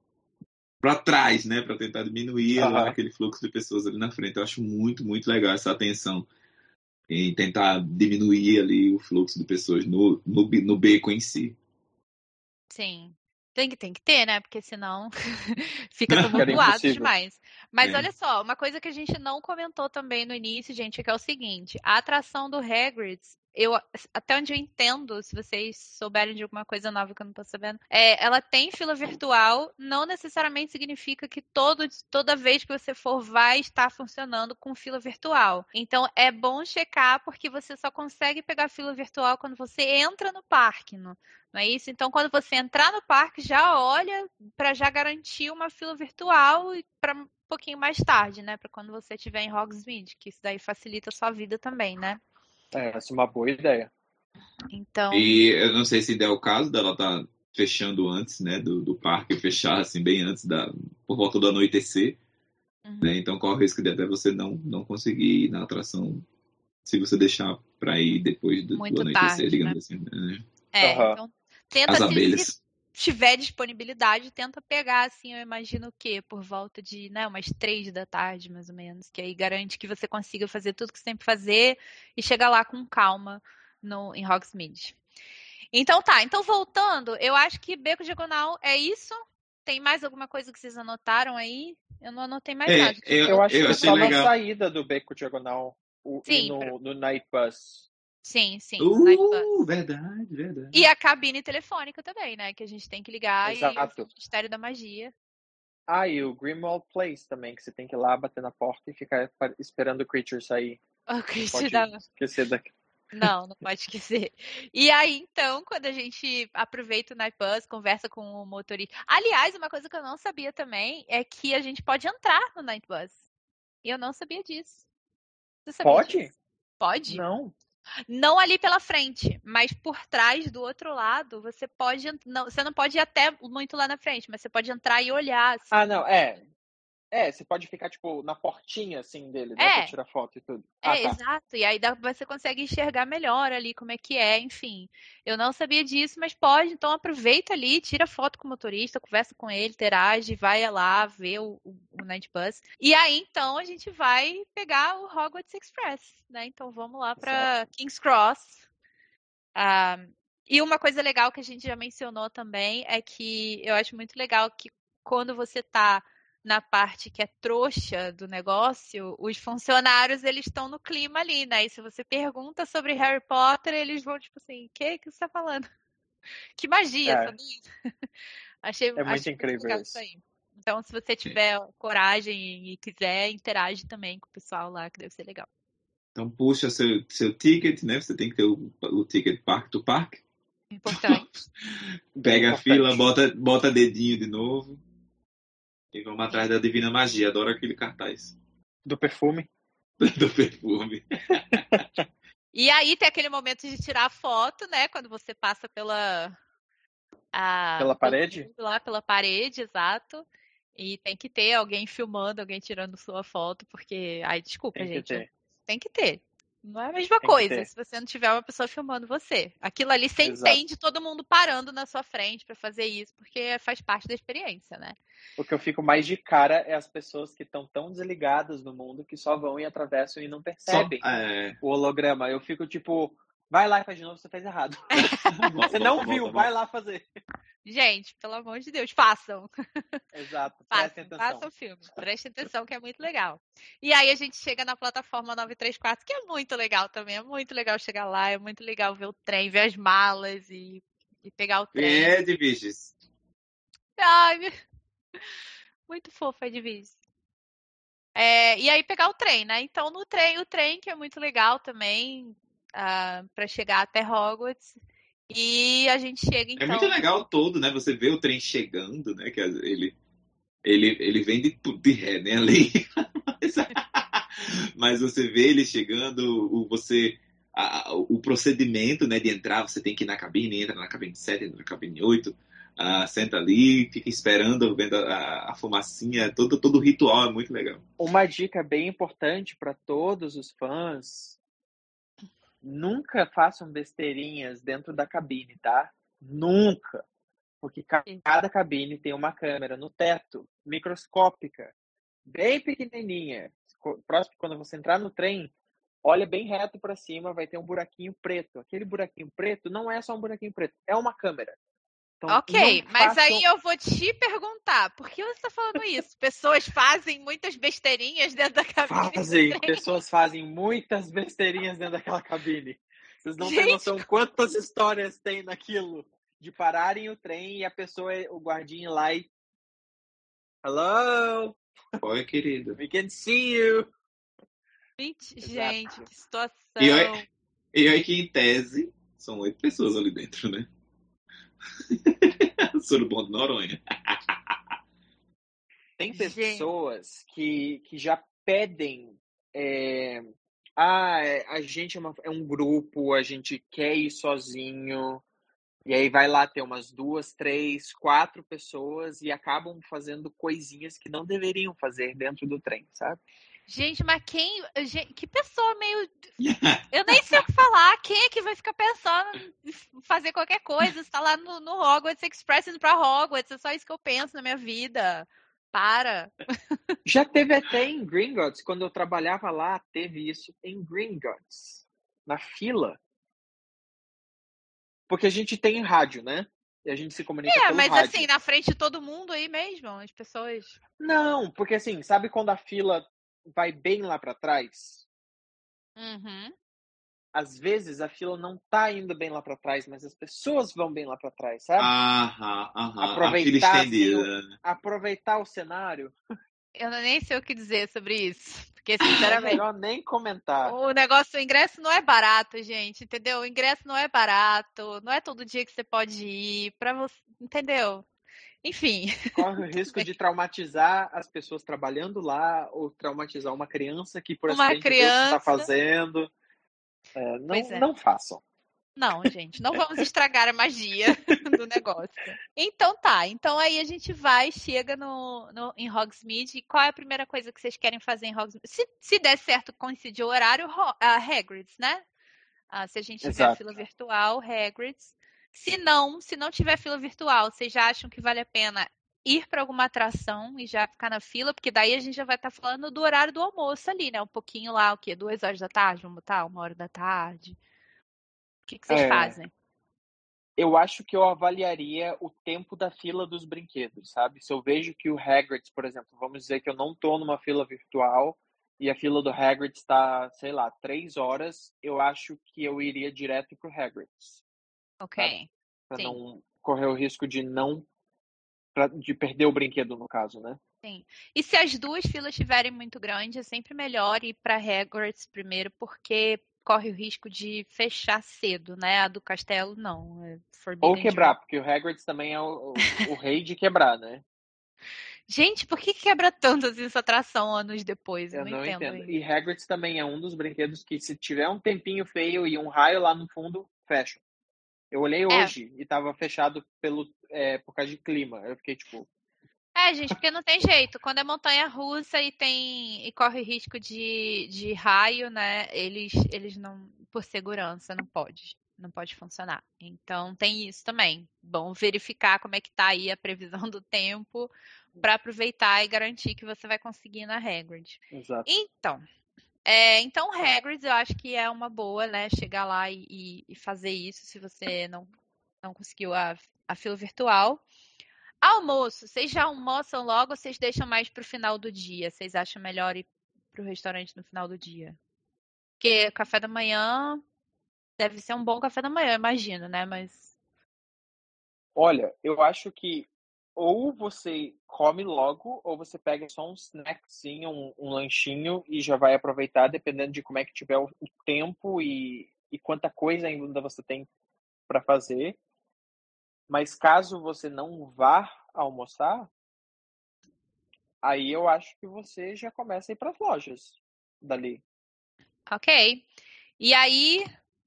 para trás, né, para tentar diminuir lá Aham. aquele fluxo de pessoas ali na frente. Eu acho muito, muito legal essa atenção em tentar diminuir ali o fluxo de pessoas no, no, no beco em si. Sim. Tem que, tem que ter, né? Porque senão [laughs] fica tumultuado demais. Mas é. olha só, uma coisa que a gente não comentou também no início, gente, é que é o seguinte: a atração do Hagrid eu até onde eu entendo, se vocês souberem de alguma coisa nova que eu não estou sabendo, é, ela tem fila virtual, não necessariamente significa que todo, toda vez que você for vai estar funcionando com fila virtual. Então é bom checar porque você só consegue pegar fila virtual quando você entra no parque, não, não é isso? Então quando você entrar no parque, já olha para já garantir uma fila virtual e para um pouquinho mais tarde, né, para quando você estiver em Hogsmeade, que isso daí facilita a sua vida também, né? É, essa é uma boa ideia. Então. E eu não sei se der o caso dela tá fechando antes, né, do, do parque fechar assim bem antes da por volta do anoitecer, uhum. né? Então qual o risco de até você não não conseguir ir na atração se você deixar para ir depois do, do anoitecer, tarde, digamos né? assim. Né? É, uhum. então tenta As abelhas tiver disponibilidade, tenta pegar, assim, eu imagino o quê? Por volta de, né, umas três da tarde, mais ou menos. Que aí garante que você consiga fazer tudo que você tem que fazer e chegar lá com calma no, em Hogsmeade. Então tá, então voltando, eu acho que Beco Diagonal é isso. Tem mais alguma coisa que vocês anotaram aí? Eu não anotei mais é, nada. Eu, eu acho eu que só legal. na saída do Beco Diagonal o, Sim, no, pra... no Night Bus. Sim, sim. Uh, verdade, verdade. E a cabine telefônica também, né? Que a gente tem que ligar Exato. e o Ministério da Magia. Ah, e o Grimwald Place também, que você tem que ir lá bater na porta e ficar esperando o Creature sair. [laughs] O Creature da... [laughs] esquecer daqui. Não, não pode esquecer. E aí, então, quando a gente aproveita o Night Bus, conversa com o motorista. Aliás, uma coisa que eu não sabia também é que a gente pode entrar no Night Bus. E eu não sabia disso. Sabia pode? Disso? Pode? Não. Não ali pela frente, mas por trás do outro lado, você pode. Não, você não pode ir até muito lá na frente, mas você pode entrar e olhar. Assim. Ah, não, é. É, você pode ficar, tipo, na portinha, assim, dele, né? É. Pra tirar foto e tudo. Ah, é, tá. exato. E aí dá, você consegue enxergar melhor ali como é que é, enfim. Eu não sabia disso, mas pode. Então aproveita ali, tira foto com o motorista, conversa com ele, interage, vai lá ver o, o, o Night Bus. E aí, então, a gente vai pegar o Hogwarts Express, né? Então vamos lá para King's Cross. Ah, e uma coisa legal que a gente já mencionou também é que eu acho muito legal que quando você tá na parte que é trouxa do negócio, os funcionários eles estão no clima ali, né? E se você pergunta sobre Harry Potter, eles vão tipo assim, o que que você tá falando? [laughs] Que magia, é. sabia? [laughs] achei, é muito incrível muito isso. Aí. Então, se você tiver coragem e quiser, interage também com o pessoal lá, que deve ser legal. Então, puxa seu, seu ticket, né? Você tem que ter o, o ticket park to park. Importante. [laughs] Pega Importante. a fila, bota, bota dedinho de novo. E vamos atrás da Divina Magia. Adoro aquele cartaz. Do perfume. [laughs] Do perfume. [laughs] e aí tem aquele momento de tirar a foto, né? Quando você passa pela. A, pela parede? Lá pela parede, exato. E tem que ter alguém filmando, alguém tirando sua foto, porque. Ai, desculpa, tem gente. Que ter. Tem que ter. Não é a mesma Tem coisa se você não tiver uma pessoa filmando você. Aquilo ali você Exato. entende todo mundo parando na sua frente para fazer isso, porque faz parte da experiência, né? O que eu fico mais de cara é as pessoas que estão tão desligadas no mundo que só vão e atravessam e não percebem só, é... o holograma. Eu fico tipo, vai lá e faz de novo, você fez errado. [laughs] você não viu, vai lá fazer. Gente, pelo amor de Deus, façam. Exato, prestem atenção. Façam o filme, prestem atenção que é muito legal. E aí a gente chega na plataforma 934, que é muito legal também, é muito legal chegar lá, é muito legal ver o trem, ver as malas e, e pegar o trem. É, Edviges. Ai, [laughs] muito fofo, Edviges. É, e aí pegar o trem, né? Então no trem, o trem que é muito legal também, uh, ah, para chegar até Hogwarts. E a gente chega então. É muito então legal todo, né? Você vê o trem chegando, né? Que ele, ele, ele vem de, de ré, né? Ali. [laughs] Mas você vê ele chegando, o, você. A, o procedimento né, de entrar, você tem que ir na cabine, entra na cabine 7, entra na cabine 8, uh, senta ali, fica esperando, vendo a, a fumacinha, todo, todo o ritual é muito legal. Uma dica bem importante para todos os fãs nunca façam besteirinhas dentro da cabine, tá? Nunca. Porque cada cabine tem uma câmera no teto, microscópica, bem pequenininha. Próximo, quando você entrar no trem, olha bem reto para cima, vai ter um buraquinho preto. Aquele buraquinho preto não é só um buraquinho preto, é uma câmera. Então, ok, mas façam... aí eu vou te perguntar, por que você está falando isso? Pessoas fazem muitas besteirinhas dentro da cabine. Fazem, pessoas fazem muitas besteirinhas dentro daquela cabine. Vocês não Gente, têm noção quantas histórias tem naquilo. De pararem o trem e a pessoa, o guardinha lá e. Hello? Oi, querido. We can see you. Gente, que situação. E aí que em tese são oito pessoas ali dentro, né? [laughs] Surubom de Noronha. [laughs] Tem pessoas que, que já pedem. É, ah, é, a gente é, uma, é um grupo, a gente quer ir sozinho. E aí vai lá ter umas duas, três, quatro pessoas e acabam fazendo coisinhas que não deveriam fazer dentro do trem, sabe? Gente, mas quem. Gente, que pessoa meio. [laughs] Eu nem sei o que falar. Quem é que vai ficar pensando em fazer qualquer coisa? Está lá no, no Hogwarts Express indo pra Hogwarts. É só isso que eu penso na minha vida. Para. [laughs] Já teve até em Gringotts, quando eu trabalhava lá, teve isso em Gringotts. Na fila. Porque a gente tem rádio, né? E a gente se comunica É, mas rádio. assim, na frente de todo mundo aí mesmo, as pessoas. Não, porque assim, sabe quando a fila vai bem lá para trás. Uhum. Às vezes a fila não tá indo bem lá para trás, mas as pessoas vão bem lá para trás, sabe? Aham, aham. Aproveitar, assim, o, aproveitar o cenário. Eu nem sei o que dizer sobre isso. [laughs] Porque, [laughs] sinceramente. É melhor nem comentar. O negócio, o ingresso não é barato, gente, entendeu? O ingresso não é barato. Não é todo dia que você pode ir. Pra você. Entendeu? Enfim. [laughs] Corre o risco de traumatizar as pessoas trabalhando lá ou traumatizar uma criança que por uma criança está fazendo. É, não, é. não façam. Não, gente, não vamos estragar a magia [laughs] do negócio. Então tá, então aí a gente vai, chega no, no, em Hogsmeade. E qual é a primeira coisa que vocês querem fazer em Hogsmeade? Se, se der certo coincidir o horário, a uh, Hagrid's, né? Uh, se a gente tiver Exato. fila virtual, Hagrid's. Se não, se não tiver fila virtual, vocês já acham que vale a pena ir para alguma atração e já ficar na fila? Porque daí a gente já vai estar tá falando do horário do almoço ali, né? Um pouquinho lá, o quê? Duas horas da tarde, vamos botar? Uma hora da tarde. O que, que vocês é... fazem? Eu acho que eu avaliaria o tempo da fila dos brinquedos, sabe? Se eu vejo que o Hagrid, por exemplo, vamos dizer que eu não estou numa fila virtual e a fila do Hagrid está, sei lá, três horas, eu acho que eu iria direto pro Hagrid. Ok. Para não correr o risco de não pra, de perder o brinquedo no caso, né? Sim. E se as duas filas estiverem muito grandes, é sempre melhor ir para Hogwarts primeiro, porque corre o risco de fechar cedo, né? A do castelo não. É Ou quebrar, porque o Hagrid também é o, o, o rei de quebrar, né? Gente, por que quebra tanto assim, essa atração anos depois? Eu, Eu não, não, entendo. entendo. E Hagrid também é um dos brinquedos que, se tiver um tempinho feio e um raio lá no fundo, fecha. Eu olhei é. hoje e tava fechado pelo, é, por causa de clima. Eu fiquei tipo. É, gente, porque não tem jeito. Quando é montanha russa e tem e corre risco de, de raio, né? Eles, eles não, por segurança, não pode. Não pode funcionar. Então tem isso também. Bom verificar como é que tá aí a previsão do tempo para aproveitar e garantir que você vai conseguir na Hagrid. Exato. Então, é, então, Hagrid, eu acho que é uma boa, né? Chegar lá e, e fazer isso se você não, não conseguiu a, a fila virtual. Almoço, vocês já almoçam logo ou vocês deixam mais para o final do dia? Vocês acham melhor ir para o restaurante no final do dia? Porque café da manhã deve ser um bom café da manhã, imagino, né? Mas. Olha, eu acho que ou você come logo, ou você pega só um snackzinho, um, um lanchinho e já vai aproveitar, dependendo de como é que tiver o, o tempo e, e quanta coisa ainda você tem para fazer. Mas caso você não vá almoçar, aí eu acho que você já começa a ir para as lojas dali. Ok. E aí,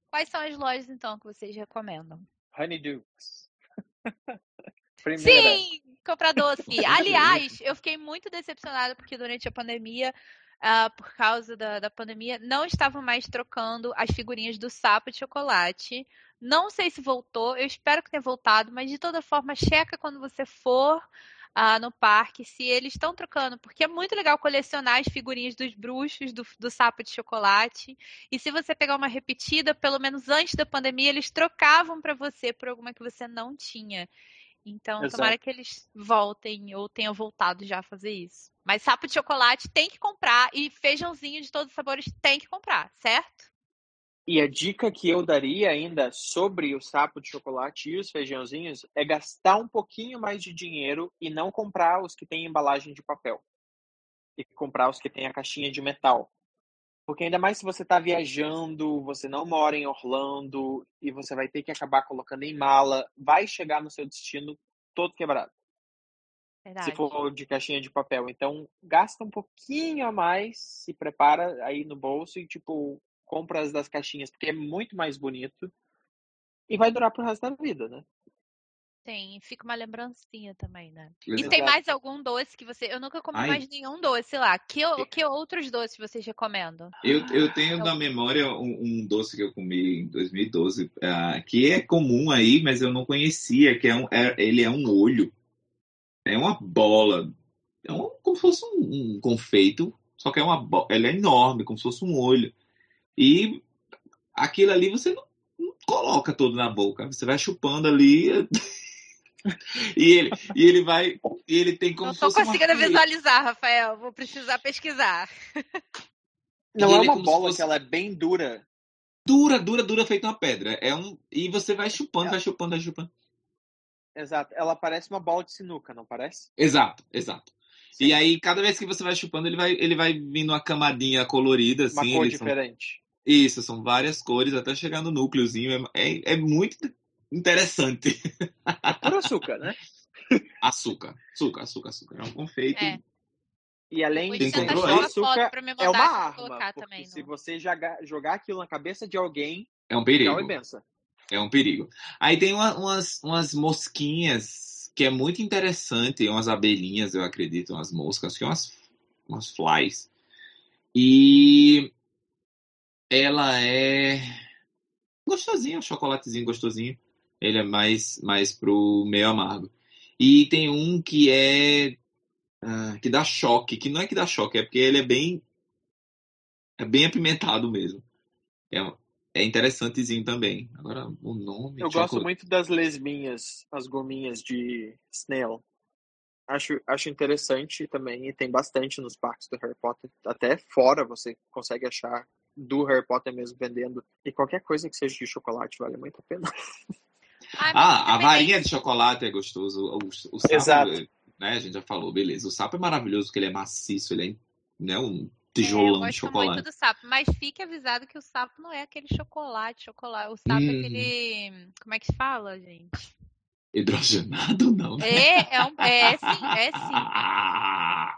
quais são as lojas então que vocês recomendam? Honeydukes. [laughs] Primeira. Sim, comprar doce. [laughs] Aliás, eu fiquei muito decepcionada porque durante a pandemia, uh, por causa da, da pandemia, não estavam mais trocando as figurinhas do sapo de chocolate. Não sei se voltou, eu espero que tenha voltado, mas de toda forma, checa quando você for ah, no parque se eles estão trocando, porque é muito legal colecionar as figurinhas dos bruxos, do, do sapo de chocolate. E se você pegar uma repetida, pelo menos antes da pandemia, eles trocavam para você por alguma que você não tinha. Então, Exato. tomara que eles voltem ou tenham voltado já a fazer isso. Mas sapo de chocolate tem que comprar e feijãozinho de todos os sabores tem que comprar, certo? E a dica que eu daria ainda sobre o sapo de chocolate e os feijãozinhos é gastar um pouquinho mais de dinheiro e não comprar os que têm embalagem de papel. E comprar os que têm a caixinha de metal. Porque ainda mais se você está viajando, você não mora em Orlando e você vai ter que acabar colocando em mala, vai chegar no seu destino todo quebrado. Verdade. Se for de caixinha de papel. Então, gasta um pouquinho a mais, se prepara aí no bolso e, tipo, compra as das caixinhas, porque é muito mais bonito e vai durar pro resto da vida, né? Tem, fica uma lembrancinha também, né? E tem mais algum doce que você. Eu nunca comi Ai. mais nenhum doce lá. Que, que outros doces vocês recomendam? Eu, eu tenho na memória um, um doce que eu comi em 2012, ah, que é comum aí, mas eu não conhecia, que é um, é- ele é um olho. É uma bola. É um, como se fosse um, um confeito, só que é uma bola. Ele é enorme, como se fosse um olho. E aquilo ali você não, não coloca todo na boca. Você vai chupando ali. [laughs] [laughs] e, ele, e ele vai. E ele tem como Não uma conseguindo teia. visualizar, Rafael. Vou precisar pesquisar. Não é ele é uma bola fosse- que ela é bem dura. Dura, dura, dura, feito uma pedra. É um, e você vai chupando, É. vai chupando, vai chupando. Exato. Ela parece uma bola de sinuca, não parece? Exato, exato. Sim. E aí, cada vez que você vai chupando, ele vai, ele vai vindo uma camadinha colorida, Uma assim. cor eles são- diferente. Isso, são várias cores, até chegar no núcleozinho. É, é, é muito interessante. Por açúcar, né? [laughs] Açúcar, açúcar, açúcar, açúcar. É um confeito. É. E além de açúcar, pra me é uma arma. também. se você jogar, jogar aquilo na cabeça de alguém, É um perigo. benção. É um perigo. Aí tem uma- umas, umas mosquinhas que é muito interessante, umas abelhinhas, eu acredito, umas moscas, que umas, umas flies. E ela é gostosinha, um chocolatezinho gostosinho. Ele é mais, mais pro meio amargo. E tem um que é. ah, que dá choque, que não é que dá choque, é porque ele é bem. É bem apimentado mesmo. É, é interessantezinho também. Agora, o nome. Eu gosto muito das lesminhas, as gominhas de Snail. Acho, acho interessante também, e tem bastante nos parques do Harry Potter. Até fora você consegue achar do Harry Potter mesmo vendendo. E qualquer coisa que seja de chocolate vale muito a pena. [laughs] Ai, mas Ah, a varinha de chocolate é gostoso. O, o sapo, Exato. né? A gente já falou, beleza. O sapo é maravilhoso porque ele é maciço, ele é né, um É, eu tijolão de gosto chocolate. muito do sapo, mas fique avisado que o sapo não é aquele chocolate, chocolate. O sapo é Hum. aquele. Como é que se fala, gente? Hidrogenado, não. né? É, é, um, é sim, é sim. Ah,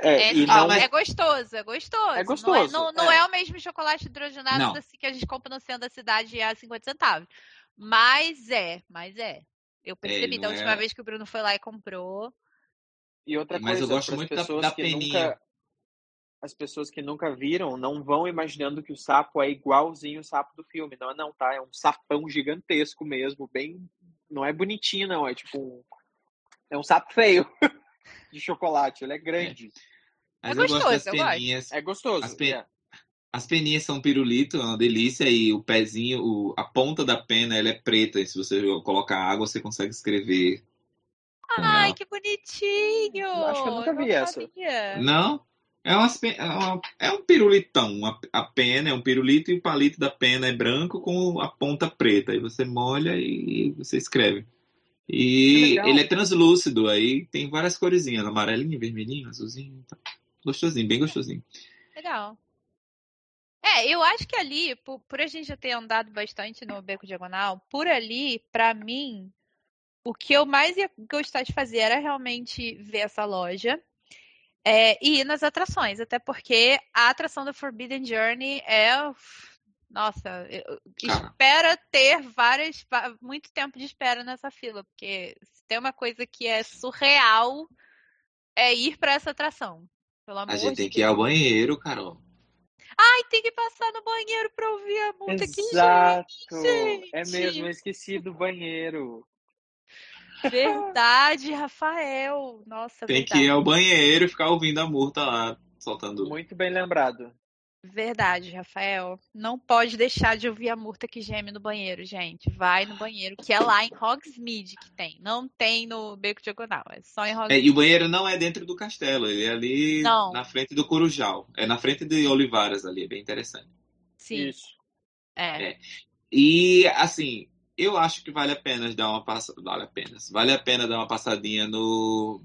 É, É, e não, mas- é gostoso, é gostoso. É gostoso, Não é, não, não é. é o mesmo chocolate hidrogenado assim que a gente compra no centro da cidade a 50 centavos. Mas é, mas é. Eu percebi ele da última é- vez que o Bruno foi lá e comprou. E outra Mas eu coisa, gosto pras muito da- pessoas da que peninha. nunca as pessoas que nunca viram não vão imaginando que o sapo é igualzinho o sapo do filme. Não é não, tá? É um sapão gigantesco mesmo, bem não é bonitinho não, é tipo um... é um sapo feio [laughs] de chocolate, ele é grande. Mas É eu gosto gostoso, das eu gosto. peninhas. É gostoso. As pe- é. As peninhas são pirulito, é uma delícia. E o pezinho, o- a ponta da pena, ela é preta. E se você colocar água, você consegue escrever. Ai, que bonitinho! Acho que eu nunca não vi essa. sabia. Não? É, umas é, uma- é um pirulitão. A, a pena é um pirulito e o palito da pena é branco com a ponta preta. Aí você molha e você escreve. E ele é translúcido, aí tem várias coresinhas, amarelinho, vermelhinho, azulzinho. Tá. Gostosinho, bem gostosinho. Legal. É, eu acho que ali, por, por a gente já ter andado bastante no Beco Diagonal, por ali, pra mim, o que eu mais ia gostar de fazer era realmente ver essa loja é, e ir nas atrações, até porque a atração da Forbidden Journey é. Nossa, Cara. espera ter várias, muito tempo de espera nessa fila, porque se tem uma coisa que é surreal é ir pra essa atração. Pelo amor A gente de tem que ir ao banheiro, Carol. Ai, tem que passar no banheiro pra ouvir a música. Que Exato. gente! É mesmo, eu esqueci do banheiro. Verdade, Rafael. Nossa, Tem verdade. que ir ao banheiro e ficar ouvindo a murta lá, soltando. Muito bem lembrado. Verdade, Rafael. Não pode deixar de ouvir a murta que geme no banheiro, gente. Vai no banheiro, que é lá em Hogsmeade que tem. Não tem no Beco Diagonal, é só em É, Hogsmeade. e o banheiro não é dentro do castelo, ele é ali Não. na frente do Corujal. É na frente de Olivaras ali, é bem interessante. Sim, Isso. é. É. E assim, eu acho que vale a pena dar uma passada. Vale a pena. Vale a pena dar uma passadinha no.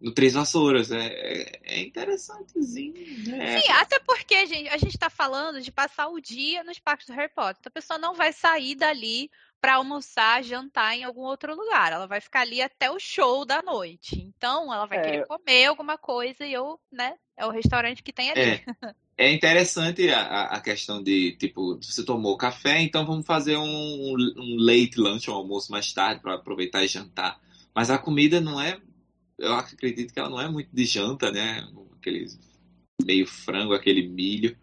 No Três Vassouras. É, é, é interessantezinho. Né? Sim, até porque gente, a gente tá falando de passar o dia nos parques do Harry Potter. Então a pessoa não vai sair dali para almoçar, jantar em algum outro lugar. Ela vai ficar ali até o show da noite. Então ela vai É. querer comer alguma coisa e eu, né, é o restaurante que tem ali. É. [laughs] É interessante a, a- a questão de, tipo, você tomou café, então vamos fazer um, um late lunch, um almoço mais tarde para aproveitar e jantar. Mas a comida não é, eu acredito que ela não é muito de janta, né? Aquele meio frango, aquele milho.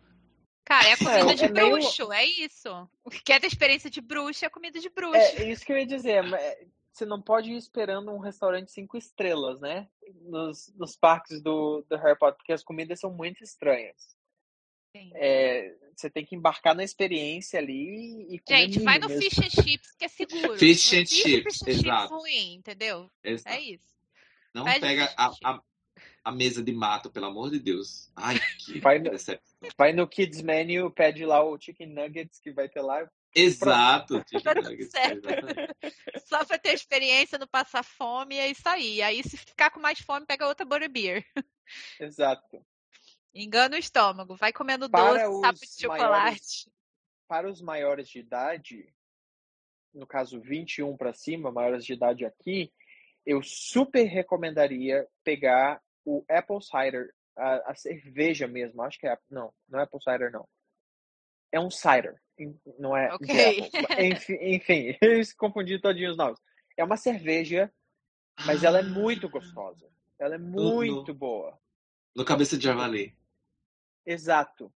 Cara, é a comida É, de é meio- bruxo, é isso. O que quer ter experiência de bruxo é comida de bruxo. É isso que eu ia dizer. mas, é, Você não pode ir esperando um restaurante cinco estrelas, né? Nos, nos parques do, do Harry Potter, porque as comidas são muito estranhas. Sim. É, você tem que embarcar na experiência ali e comer Gente, vai no mesmo. fish and chips que é seguro. Fish and chips, fish and chips exato. ruim, entendeu? Essa- É isso. Não pega a, a, a mesa de mato, pelo amor de Deus. Ai, que [laughs] Vai no- decepção. Vai no Kids Menu, pede lá o Chicken Nuggets que vai ter lá. Exato. Tá nuggets. Só pra ter experiência, não passar fome, é isso aí. Aí, se ficar com mais fome, pega outra Butterbeer. Exato. Engana o estômago. Vai comendo Para doce, sapo de chocolate. maiores- Para os maiores de idade, no caso 21 para cima, maiores de idade aqui, eu super recomendaria pegar o Apple Cider, a, a cerveja mesmo. Acho que é. Não, não é Apple Cider, não. É um cider, não é Ok. de Apple. Enfim, enfim, [laughs] eu confundi todinho os nomes. É uma cerveja, mas ela é muito gostosa. Ela é muito boa. No cabeça de javali. Exato.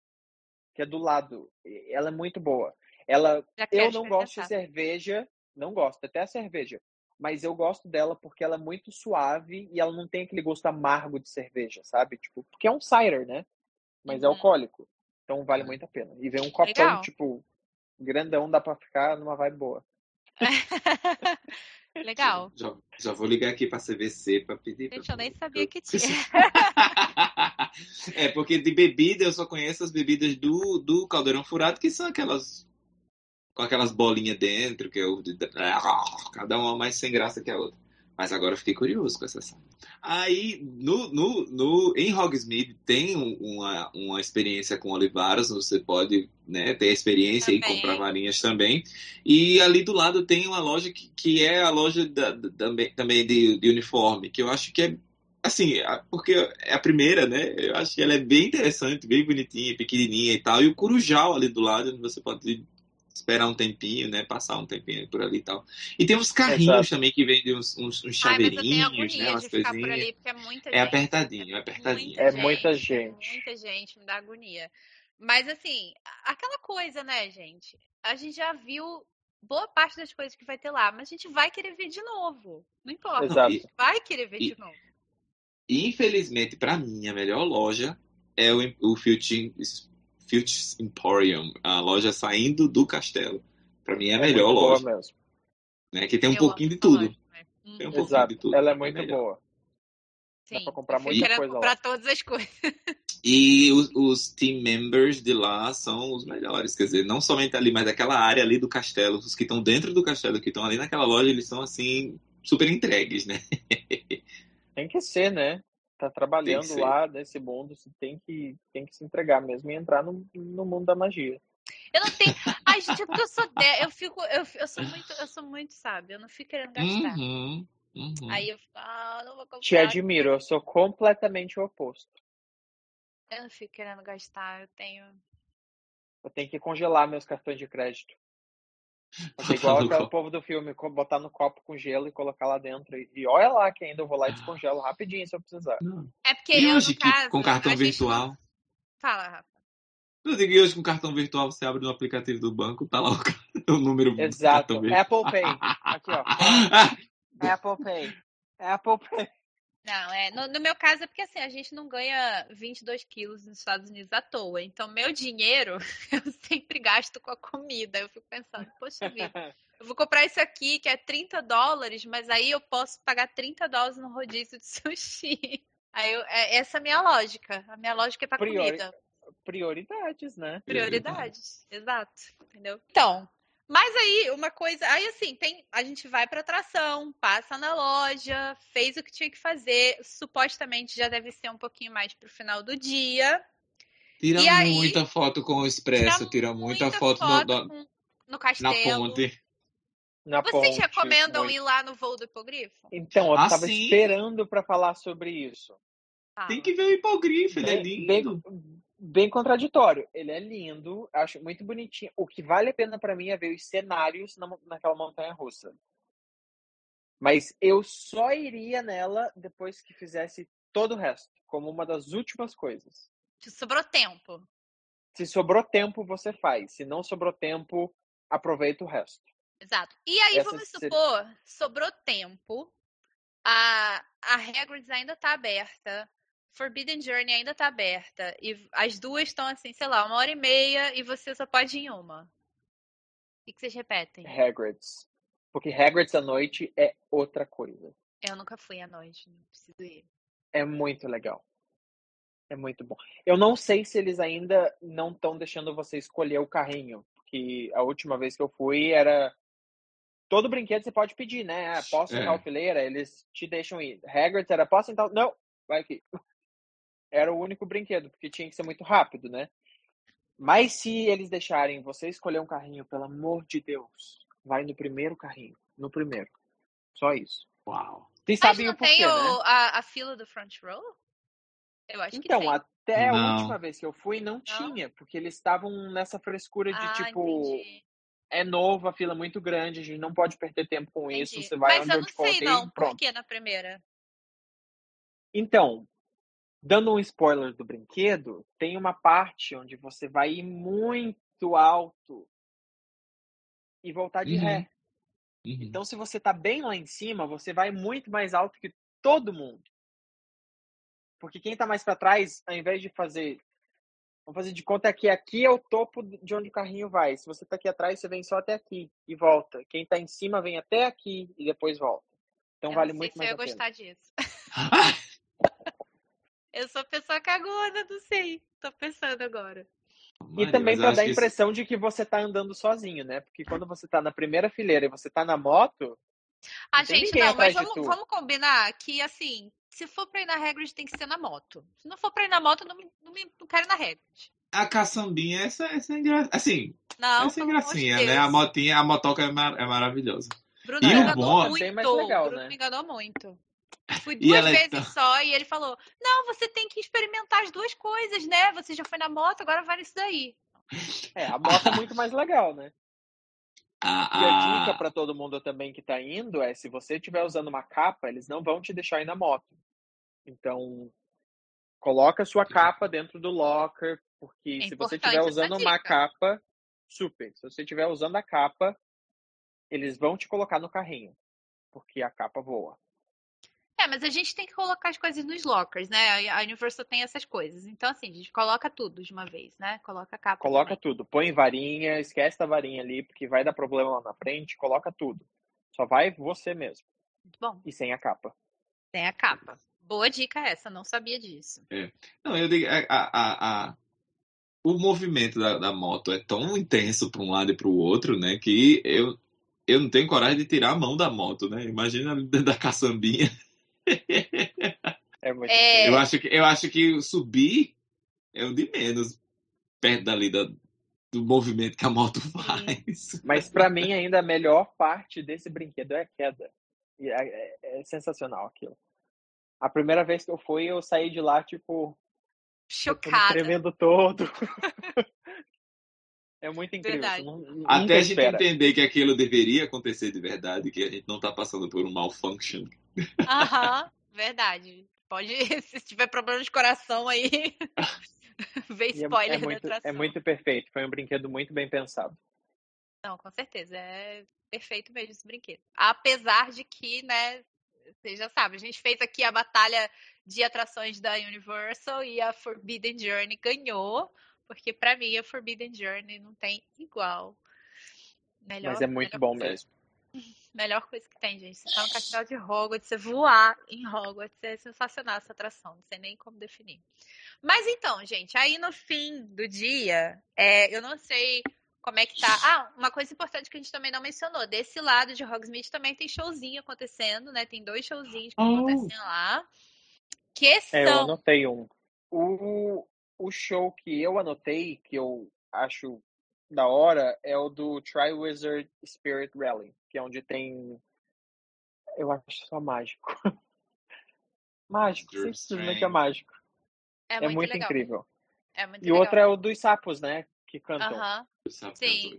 Que é do lado. Ela é muito boa. Ela, eu não gosto de cerveja, não gosto, até a cerveja. Mas eu gosto dela porque ela é muito suave e ela não tem aquele gosto amargo de cerveja, sabe? Tipo, porque é um cider, né? Mas é Uhum. alcoólico. Então vale muito a pena. E vem um copão, Legal. tipo, grandão, dá pra ficar numa vibe boa. [laughs] Legal. Já, já vou ligar aqui pra CVC pra pedir. Gente, pra- eu nem sabia que tinha. [laughs] é, porque de bebida eu só conheço as bebidas do, do caldeirão furado, que são aquelas. Com aquelas bolinhas dentro, que eu. Cada uma mais sem graça que a outra. Mas agora eu fiquei curioso com essa saga. Aí, no, no, no, em Hogsmeade tem um- uma, uma experiência com olivaras, você pode né, ter a experiência e Também. comprar varinhas também. E ali do lado tem uma loja que, que é a loja da, da- também, de, de uniforme, que eu acho que é assim, porque é a primeira, né? Eu acho que ela é bem interessante, bem bonitinha, pequenininha e tal. E o Curujal ali do lado, onde você pode esperar um tempinho, né? Passar um tempinho por ali e tal. E tem uns carrinhos Exato. também que vendem uns, uns, uns Ai, chaveirinhos, agonia né? Umas de ficar por coisinhas. ali, porque é muita É gente. apertadinho, é apertadinho. É muita gente. Muita gente, me dá agonia. Mas assim, aquela coisa, né, gente? A gente já viu boa parte das coisas que vai ter lá, mas a gente vai querer ver de novo. Não importa. Exato. A gente vai querer ver E- de novo. E, infelizmente, pra mim, a melhor loja é o, o Filch, Filch Emporium, a loja saindo do castelo. Pra mim é a melhor muito boa loja, mesmo. né? Que tem um Eu pouquinho de tudo. loja, né? Tem um pouquinho Exato. de tudo. Ela é É muito melhor. boa. Dá sim. pra comprar muita coisa lá. comprar todas as coisas. [laughs] E os, os team members de lá são os melhores. Quer dizer, não somente ali, mas aquela área ali do castelo. Os que estão dentro do castelo, que estão ali naquela loja, eles são assim, super entregues, né? [laughs] Tem que ser, né? Tá trabalhando lá nesse mundo, você tem que, tem que se entregar mesmo e entrar no, no mundo da magia. Eu não tenho. Ai, gente, é porque eu sou de... eu fico, eu, eu sou muito, eu sou muito, sabe? Eu não fico querendo gastar. Uhum, uhum. Aí eu fico, ah, não vou comprar. Te admiro, eu sou completamente o oposto. Eu não fico querendo gastar, eu tenho. Eu tenho que congelar meus cartões de crédito. Fazer [laughs] igual Botar no aquele povo do filme, botar no copo com gelo e colocar lá dentro. E, e olha lá que ainda eu vou lá e descongelo rapidinho se eu precisar. Não. É porque E eu, hoje, que, caso, com cartão gente virtual? não- Fala, Rafa. Eu digo, e hoje com cartão virtual, você abre no aplicativo do banco, tá lá o, [laughs] o número do Exato. Apple Pay. Aqui, ó. É [laughs] Apple Pay. É Apple Pay. Não, é. No, no, meu caso é porque assim, a gente não ganha 22 quilos nos Estados Unidos à toa. Então, meu dinheiro [laughs] eu sempre gasto com a comida. Eu fico pensando, poxa vida, eu vou comprar isso aqui que é 30 dólares, mas aí eu posso pagar 30 dólares no rodízio de [laughs] sushi. Aí eu, é, essa é a minha lógica. A minha lógica é pra Priori... comida. Prioridades, né? Prioridades, exato. Entendeu? Então, mas aí, uma coisa. Aí, assim, tem, a gente vai pra atração, passa na loja, fez o que tinha que fazer. Supostamente já deve ser um pouquinho mais pro final do dia. Tira e muita aí, foto com o Expresso, tira, muita, muita, foto, foto no, no, no, castelo. Na ponte. Na Vocês ponte, recomendam muito. ir lá no voo do hipogrifo? Então, eu ah, tava sim. esperando para falar sobre isso. Ah. Tem que ver o hipogrifo, ele é lindo. Bem, bem contraditório. Ele é lindo, acho muito bonitinho. O que vale a pena para mim é ver os cenários na, naquela montanha russa. Mas eu só iria nela depois que fizesse todo o resto, como uma das últimas coisas. Se sobrou tempo. Se sobrou tempo, você faz. Se não sobrou tempo, aproveita o resto. Exato. E aí, Essa vamos supor, seria... sobrou tempo, a, a Hagrid's ainda tá aberta, Forbidden Journey ainda tá aberta. E as duas estão assim, sei lá, uma hora e meia e você só pode ir em uma. O que, vocês repetem? Hagrid's. Porque Hagrid's à noite é outra coisa. Eu nunca fui à noite, não preciso ir. É muito legal. É muito bom. Eu não sei se eles ainda não estão deixando você escolher o carrinho. Porque a última vez que eu fui era. Todo brinquedo você pode pedir, né? Ah, posso sentar é. fileira? Eles te deixam ir. Hagrid's era posso sentar. Não, vai aqui era o único brinquedo, porque tinha que ser muito rápido, né? Mas se eles deixarem você escolher um carrinho, pelo amor de Deus, vai no primeiro carrinho. No primeiro. Só isso. Uau. Vocês sabem não o porquê, tem o, né? a, a, fila do front row? Eu acho então, que tem. até não. a última vez que eu fui, não, não? tinha, porque eles estavam nessa frescura de ah, tipo. Entendi. É novo, a fila é muito grande, a gente não pode perder tempo com entendi. isso. Você vai Mas onde eu não eu te sei, não. Pronto. Por que na primeira? Então, Dando um spoiler do brinquedo, tem uma parte onde você vai ir muito alto e voltar de uhum. ré. Uhum. Então, se você está bem lá em cima, você vai muito mais alto que todo mundo. Porque quem está mais para trás, ao invés de fazer. Vamos fazer de conta que aqui é o topo de onde o carrinho vai. Se você está aqui atrás, você vem só até aqui e volta. Quem está em cima vem até aqui e depois volta. Então eu vale muito mais a pena. Eu gostar disso. [laughs] Eu sou pessoa cagona, não sei. Tô pensando agora. e também para dar a impressão isso... de que você tá andando sozinho, né? Porque quando você tá na primeira fileira e você tá na moto. Ah, gente, não, mas vamos, vamos, combinar que, assim, se for pra ir na Hagrid, tem que ser na moto. Se não for pra ir na moto, não, me, não, me, não quero ir na Hagrid. A caçambinha, essa, essa é engraçada. Assim, não, essa é gracinha, né? A motinha, a motoca é, mar, é maravilhosa. Bruno e me enganou é muito. É legal, Bruno né? me enganou muito. Fui duas vezes tá... só e ele falou: Não, você tem que experimentar as duas coisas, né? Você já foi na moto, agora vai nisso daí. É, a moto é muito mais legal, né? Ah, e a dica para todo mundo também que tá indo é: se você estiver usando uma capa, eles não vão te deixar ir na moto. Então, coloca a sua capa dentro do locker, porque é se você estiver usando uma capa, super. Se você estiver usando a capa, eles vão te colocar no carrinho, porque a capa voa. É, mas a gente tem que colocar as coisas nos lockers, né? A Universal tem essas coisas. Então, assim, a gente coloca tudo de uma vez, né? Coloca a capa. Coloca também. tudo. Põe varinha, esquece da varinha ali, porque vai dar problema lá na frente. Coloca tudo. Só vai você mesmo. Muito bom. E sem a capa. Sem a capa. Boa dica essa, não sabia disso. É. Não, eu digo, a, a, a, o movimento da, da moto é tão intenso para um lado e para o outro, né? Que eu, eu não tenho coragem de tirar a mão da moto, né? Imagina da caçambinha. [laughs] É muito é... Eu, acho que, eu acho que subir é o de menos perto dali da, do movimento que a moto faz. Mas para mim ainda a melhor parte desse brinquedo é a queda. E é, é, é, sensacional aquilo. A primeira vez que eu fui, eu saí de lá, tipo. Chocada. Tremendo todo. [laughs] é muito incrível. Não, Até a gente espera. entender que aquilo deveria acontecer de verdade, que a gente não tá passando por um malfunction. Aham, [laughs] verdade. Pode, [laughs] se tiver problema de coração aí, [laughs] vê spoiler é, é, muito, é muito perfeito. Foi um brinquedo muito bem pensado. Não, com certeza. É perfeito mesmo esse brinquedo. Apesar de que, né, você já sabe, a gente fez aqui a batalha de atrações da Universal e a Forbidden Journey ganhou, porque para mim a Forbidden Journey não tem igual. Melhor, Mas é muito bom coisa. mesmo. [laughs] Melhor coisa que tem, gente. Você tá no castelo de Hogwarts, você voar em Hogwarts, é sensacional essa atração, não sei nem como definir. Mas então, gente, aí no fim do dia, é, eu não sei como é que tá. Ah, uma coisa importante que a gente também não mencionou. Desse lado de Hogsmeade também tem showzinho acontecendo, né? Tem dois showzinhos que oh. acontecem lá. Que são... É, eu anotei um. O, o show que eu anotei, que eu acho da hora, é o do Triwizard Spirit Rally, que é onde tem... Eu acho só mágico. [laughs] mágico, simplesmente é mágico. É, é muito, muito incrível. É muito e o outro é o dos sapos, né? Que cantam. Uh -huh. Sim.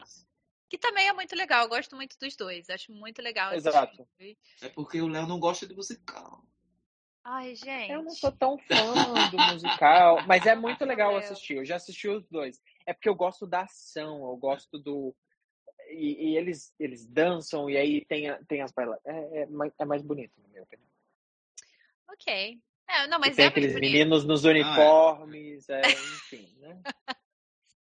Que também é muito legal. Eu gosto muito dos dois. Acho muito legal. Exato. É porque o Léo não gosta de musical. Ai, gente. Eu não sou tão fã do musical, mas é muito legal assistir. Eu já assisti os dois. É porque eu gosto da ação, eu gosto do. E, e eles, eles dançam, e aí tem, tem as bailas. É, é, mais, é mais bonito, na minha opinião. Ok. É, não, mas e tem é aqueles meninos nos uniformes, ah, é. é, enfim, né?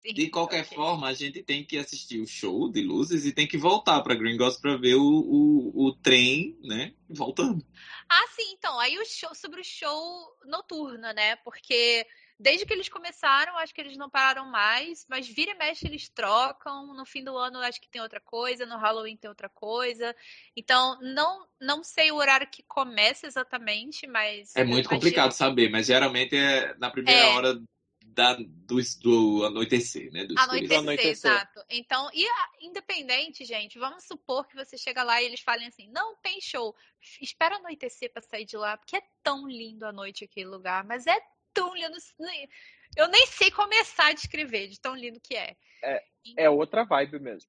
Sim, de qualquer okay. forma, a gente tem que assistir o show de luzes e tem que voltar para Gringotts para ver o, o, o, trem, né? Voltando. Ah, sim, então. Aí o show sobre o show noturno, né? Porque desde que eles começaram, acho que eles não pararam mais, mas vira e mexe eles trocam. No fim do ano, acho que tem outra coisa, no Halloween tem outra coisa. Então, não, não sei o horário que começa exatamente, mas. É muito complicado saber, mas geralmente é na primeira é. hora da, do, do anoitecer, né? Do anoitecer, anoitecer, exato. Então, e a, independente, gente, vamos supor que você chega lá e eles falem assim: não tem show, espera anoitecer para sair de lá, porque é tão lindo a noite aquele lugar, mas é tão lindo. Eu nem sei começar a descrever de tão lindo que é. É, é outra vibe mesmo.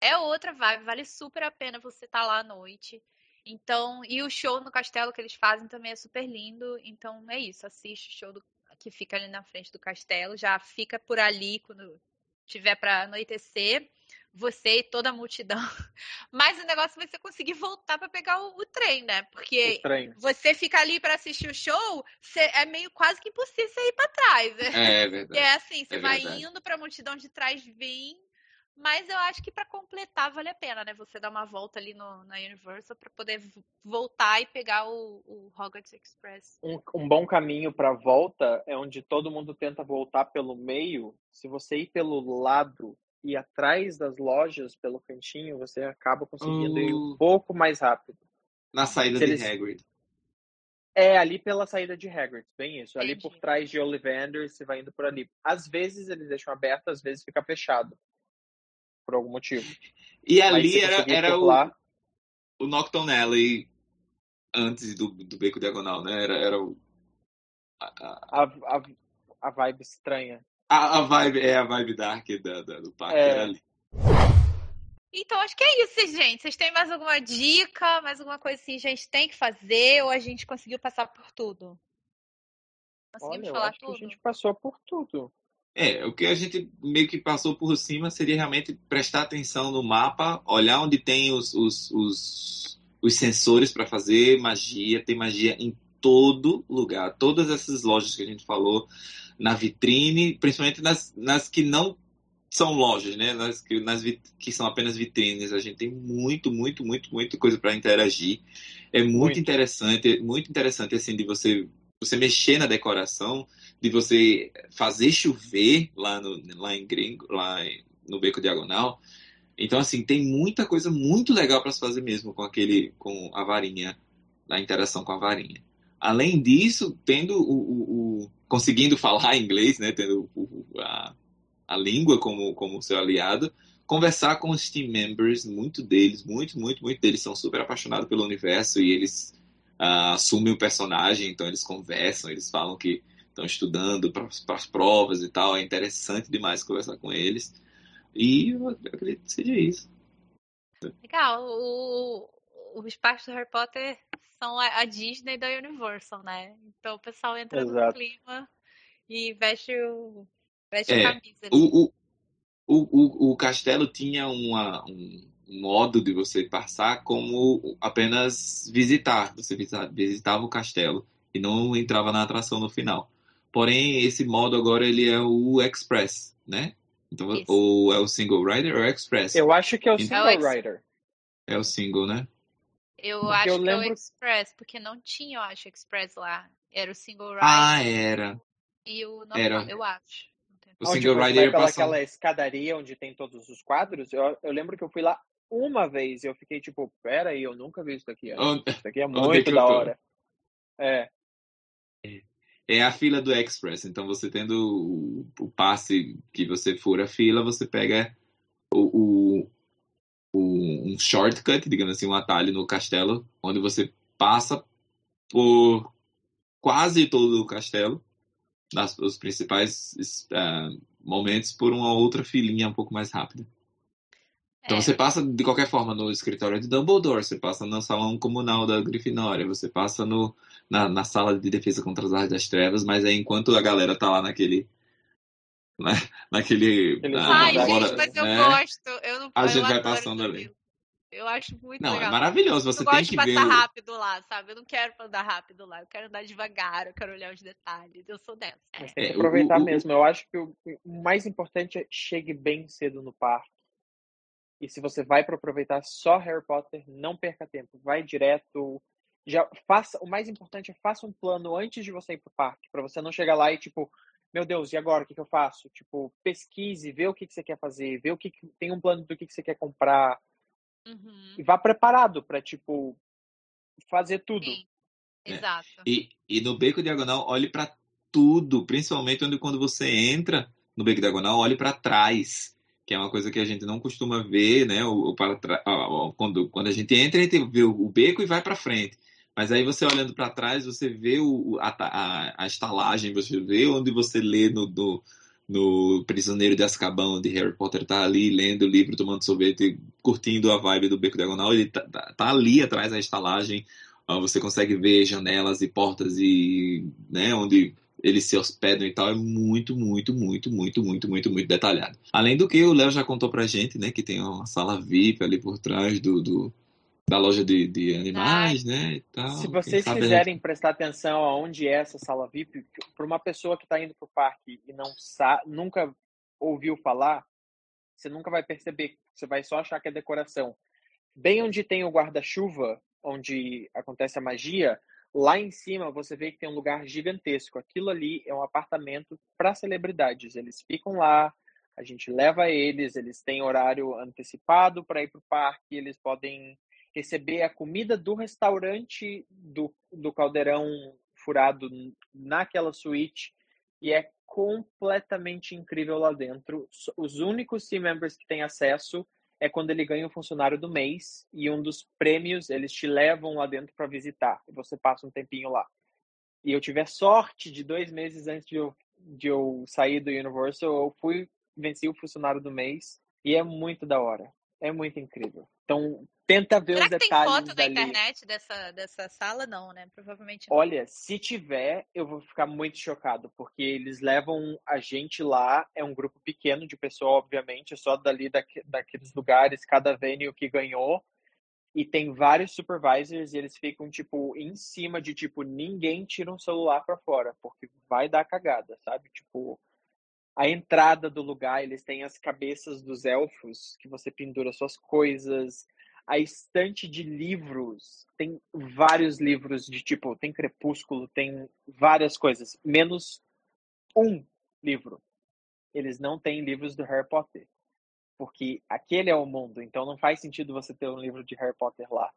É outra vibe, vale super a pena você estar tá lá à noite. Então, e o show no castelo que eles fazem também é super lindo. Então é isso, assiste o show do, que fica ali na frente do castelo, já fica por ali quando tiver para anoitecer você e toda a multidão. [laughs] Mas o negócio é você conseguir voltar para pegar o, o, trem, né? Porque você fica ali para assistir o show, você, é meio quase que impossível você ir para trás. Né? É, [laughs] é verdade. É assim, você é vai verdade. indo para a multidão de trás vir mas eu acho que para completar vale a pena, né? Você dar uma volta ali no, na Universal para poder voltar e pegar o, o Hogwarts Express. Um, um bom caminho para volta é onde todo mundo tenta voltar pelo meio. Se você ir pelo lado e atrás das lojas, pelo cantinho, você acaba conseguindo uh, ir um uh. pouco mais rápido. Na saída Se de eles... Hagrid. É, ali pela saída de Hagrid, bem isso. Entendi. Ali por trás de Ollivander, você vai indo por ali. Às vezes eles deixam aberto, às vezes fica fechado por algum motivo. E ali era, era o, o Nocturne Alley antes do, do Beco Diagonal, né? Era, era o. A, a, a, a vibe estranha. A, a, vibe, é a vibe dark da, da do parque, é. era ali. Então, acho que é isso, gente. Vocês têm mais alguma dica, mais alguma coisa assim, a gente tem que fazer ou a gente conseguiu passar por tudo? Conseguimos Olha, falar tudo? a gente passou por tudo. É, o que a gente meio que passou por cima seria realmente prestar atenção no mapa, olhar onde tem os, os, os, os sensores para fazer magia, tem magia em todo lugar. Todas essas lojas que a gente falou, na vitrine, principalmente nas, nas que não são lojas, né? Nas, nas que são apenas vitrines. A gente tem muito, muito, muito, muito coisa para interagir. É muito, muito, interessante, muito interessante assim de você você mexer na decoração de você fazer chover lá, no, lá em Gringo, lá no Beco Diagonal. Então, assim, tem muita coisa muito legal para se fazer mesmo com aquele, com a varinha, na interação com a varinha. Além disso, tendo o, o, o conseguindo [laughs] falar inglês, né, tendo o, a, a língua como, como seu aliado, conversar com os team members, muito deles, muito, muito, muito deles são super apaixonados pelo universo e eles uh, assumem o personagem, então eles conversam, eles falam que estão estudando para as provas e tal. É interessante demais conversar com eles. E eu acredito que seja isso. Legal. O, os parques do Harry Potter são a, Disney da Universal, né? Então o pessoal entra Exato. no clima e veste o. Veste é, a camisa. O, o, o, o, o castelo tinha uma, um modo de você passar como apenas visitar. Você visitava o castelo e não entrava na atração no final. Porém, esse modo agora ele é o Express, né? Então, Isso. ou é o Single Rider ou é o Express? Eu acho que é o Então- Single É Rider. É o Single, né? Eu Porque acho eu que é o lembro- Express, porque não tinha, eu acho, Express lá. Era o Single Rider Ah, era. e o normal, era. eu acho. O Single Rider pela passava. aquela escadaria onde tem todos os quadros. Eu, eu lembro que eu fui lá uma vez e eu fiquei tipo, pera aí, eu nunca vi isso daqui antes. [laughs] Onde- Isso aqui é muito da hora. É, É a fila do Express. Então, você tendo o, o passe que você for a fila, você pega o, o- um shortcut, digamos assim, um atalho no castelo, onde você passa por quase todo o castelo, nas, os principais ah, momentos, por uma outra filinha um pouco mais rápida. Então É. você passa de qualquer forma no escritório de Dumbledore, você passa no salão comunal da Grifinória, você passa no, na, na sala de defesa contra as artes das trevas, mas é enquanto a galera tá lá naquele. na- naquele. Aqueles ah, Ai, Agora, gente, mas eu né? gosto. Eu não A eu gente vai passando ali. Eu acho muito Não, legal. é maravilhoso, você eu tem gosto que de ver. passar o- rápido lá, sabe? Eu não quero andar rápido lá. Eu quero andar devagar, eu quero olhar os detalhes. Eu sou dessa. É, que o- aproveitar o- o- mesmo. Eu acho que o, o mais importante é chegue bem cedo no parque. E se você vai para aproveitar só Harry Potter, não perca tempo. Vai direto. Já faça. O mais importante é faça um plano antes de você ir pro parque, para você não chegar lá e tipo, meu Deus, e agora o que, que eu faço? Tipo, pesquise, vê o que, que você quer fazer, vê o que, que tem um plano do que, que você quer comprar Uhum. e vá preparado para tipo fazer tudo. Sim. É. Exato. E, e no Beco Diagonal, olhe para tudo, principalmente onde quando você entra no Beco Diagonal, olhe para trás, que é uma coisa que a gente não costuma ver, né? O, o quando, quando a gente entra, a gente vê o, beco e vai para frente. Mas aí você olhando para trás, você vê o, a, a, a estalagem, você vê onde você lê no, no, no Prisioneiro de Azkaban, onde Harry Potter tá ali lendo o livro, tomando sorvete, curtindo a vibe do Beco Diagonal. Ele tá, tá- tá ali atrás da estalagem. Você consegue ver janelas e portas e né, onde eles se hospedam e tal. É muito, muito, muito, muito, muito, muito, muito detalhado. Além do que o Léo já contou pra gente, né? Que tem uma sala VIP ali por trás do, do- da loja de, de animais, né? E tal. Se vocês quiserem prestar atenção aonde é essa sala VIP, para uma pessoa que está indo para o parque e não sa nunca ouviu falar, você nunca vai perceber. Você vai só achar que é decoração. Bem onde tem o guarda-chuva, onde acontece a magia, lá em cima você vê que tem um lugar gigantesco. Aquilo ali é um apartamento para celebridades. Eles ficam lá, a gente leva eles, eles têm horário antecipado para ir para o parque, eles podem receber a comida do restaurante do, do caldeirão furado naquela suíte e é completamente incrível lá dentro. Os únicos team members que têm acesso é quando ele ganha o funcionário do mês e um dos prêmios eles te levam lá dentro para visitar e você passa um tempinho lá. E eu tive a sorte de dois meses antes de eu, de eu sair do Universal, eu fui venci o funcionário do mês e é muito da hora. É muito incrível. Então, tenta ver Será os que tem detalhes foto na dali. internet dessa, dessa sala? Não, né? Provavelmente não. Olha, se tiver, eu vou ficar muito chocado, porque eles levam a gente lá, é um grupo pequeno de pessoas, obviamente, só dali daque- daqueles lugares, cada venue que ganhou, e tem vários supervisors e eles ficam, tipo, em cima de, tipo, ninguém tira um celular pra fora, porque vai dar cagada, sabe? Tipo, a entrada do lugar, eles têm as cabeças dos elfos, que você pendura suas coisas, a estante de livros, tem vários livros de tipo, tem Crepúsculo, tem várias coisas, menos um livro. Eles não têm livros do Harry Potter, porque aquele é o mundo, então não faz sentido você ter um livro de Harry Potter lá.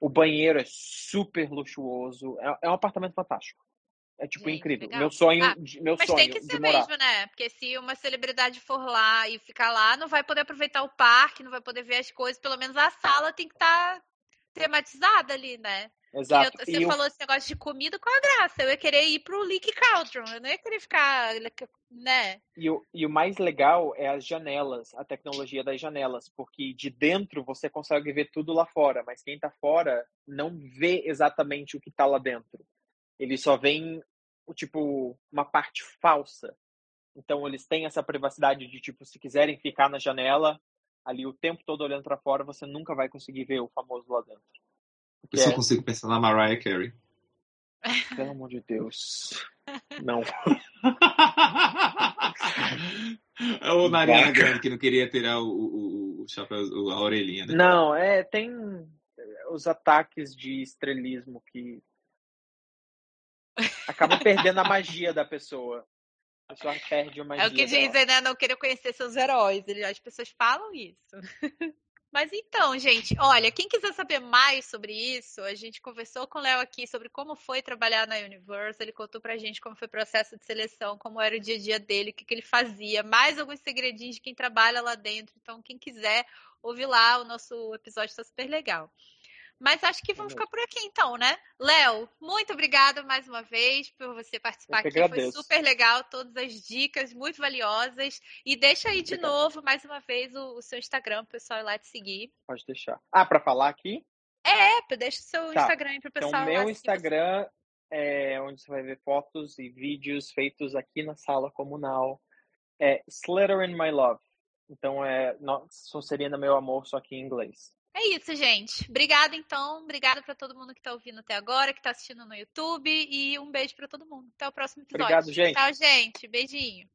O banheiro é super luxuoso, é, é um apartamento fantástico. É tipo Gente, incrível. legal. Meu sonho, Ah, de- meu Mas sonho tem que ser morar. mesmo, né? Porque se uma celebridade for lá e ficar lá, não vai poder aproveitar o parque, não vai poder ver as coisas. Pelo menos a sala tem que estar tematizada ali, né? Exato. Eu- você E falou esse negócio de comida com a graça. Eu ia querer ir pro Leak Cauldron. Eu não ia querer ficar, né? E o, e o mais legal é as janelas, a tecnologia das janelas, porque de dentro você consegue ver tudo lá fora, mas quem tá fora não vê exatamente o que tá lá dentro. Ele só vê o tipo uma parte falsa. Então eles têm essa privacidade de tipo, se quiserem ficar na janela ali o tempo todo olhando para fora, você nunca vai conseguir ver o famoso lá dentro. Eu só é- consigo pensar na Mariah Carey. Pelo amor de Deus. [laughs] Não. É o Nariana Grande que não queria tirar o, o, o chapéu, a orelhinha, né? Não, é, tem os ataques de estrelismo que acaba perdendo a magia da pessoa. A pessoa perde a magia. É o que dela. dizem, né? Não querer conhecer seus heróis. As pessoas falam isso. [laughs] Mas então, gente, olha, quem quiser saber mais sobre isso, a gente conversou com o Léo aqui sobre como foi trabalhar na Universe. Ele contou pra gente como foi o processo de seleção, como era o dia a dia dele, o que, que ele fazia, mais alguns segredinhos de quem trabalha lá dentro. Então, quem quiser ouvir lá, o nosso episódio está super legal. Mas acho que vamos ficar por aqui então, né? Léo, muito obrigada mais uma vez por você participar aqui. Foi agradeço. super legal, todas as dicas muito valiosas. E deixa aí de Obrigado. novo, mais uma vez, o, o seu Instagram, pro pessoal ir lá te seguir. Pode deixar. Ah, para falar aqui? É, deixa o seu Tá. Instagram aí pro pessoal Então, meu Instagram é onde você vai ver fotos e vídeos feitos aqui na sala comunal. É Slytherin My Love. Então, é no- Sonserina Meu Amor, só que em inglês. É isso, gente. Obrigada, então. Obrigada pra todo mundo que tá ouvindo até agora, que tá assistindo no YouTube. E um beijo pra todo mundo. Até o próximo episódio. Obrigado, gente. Tchau, gente. Beijinho.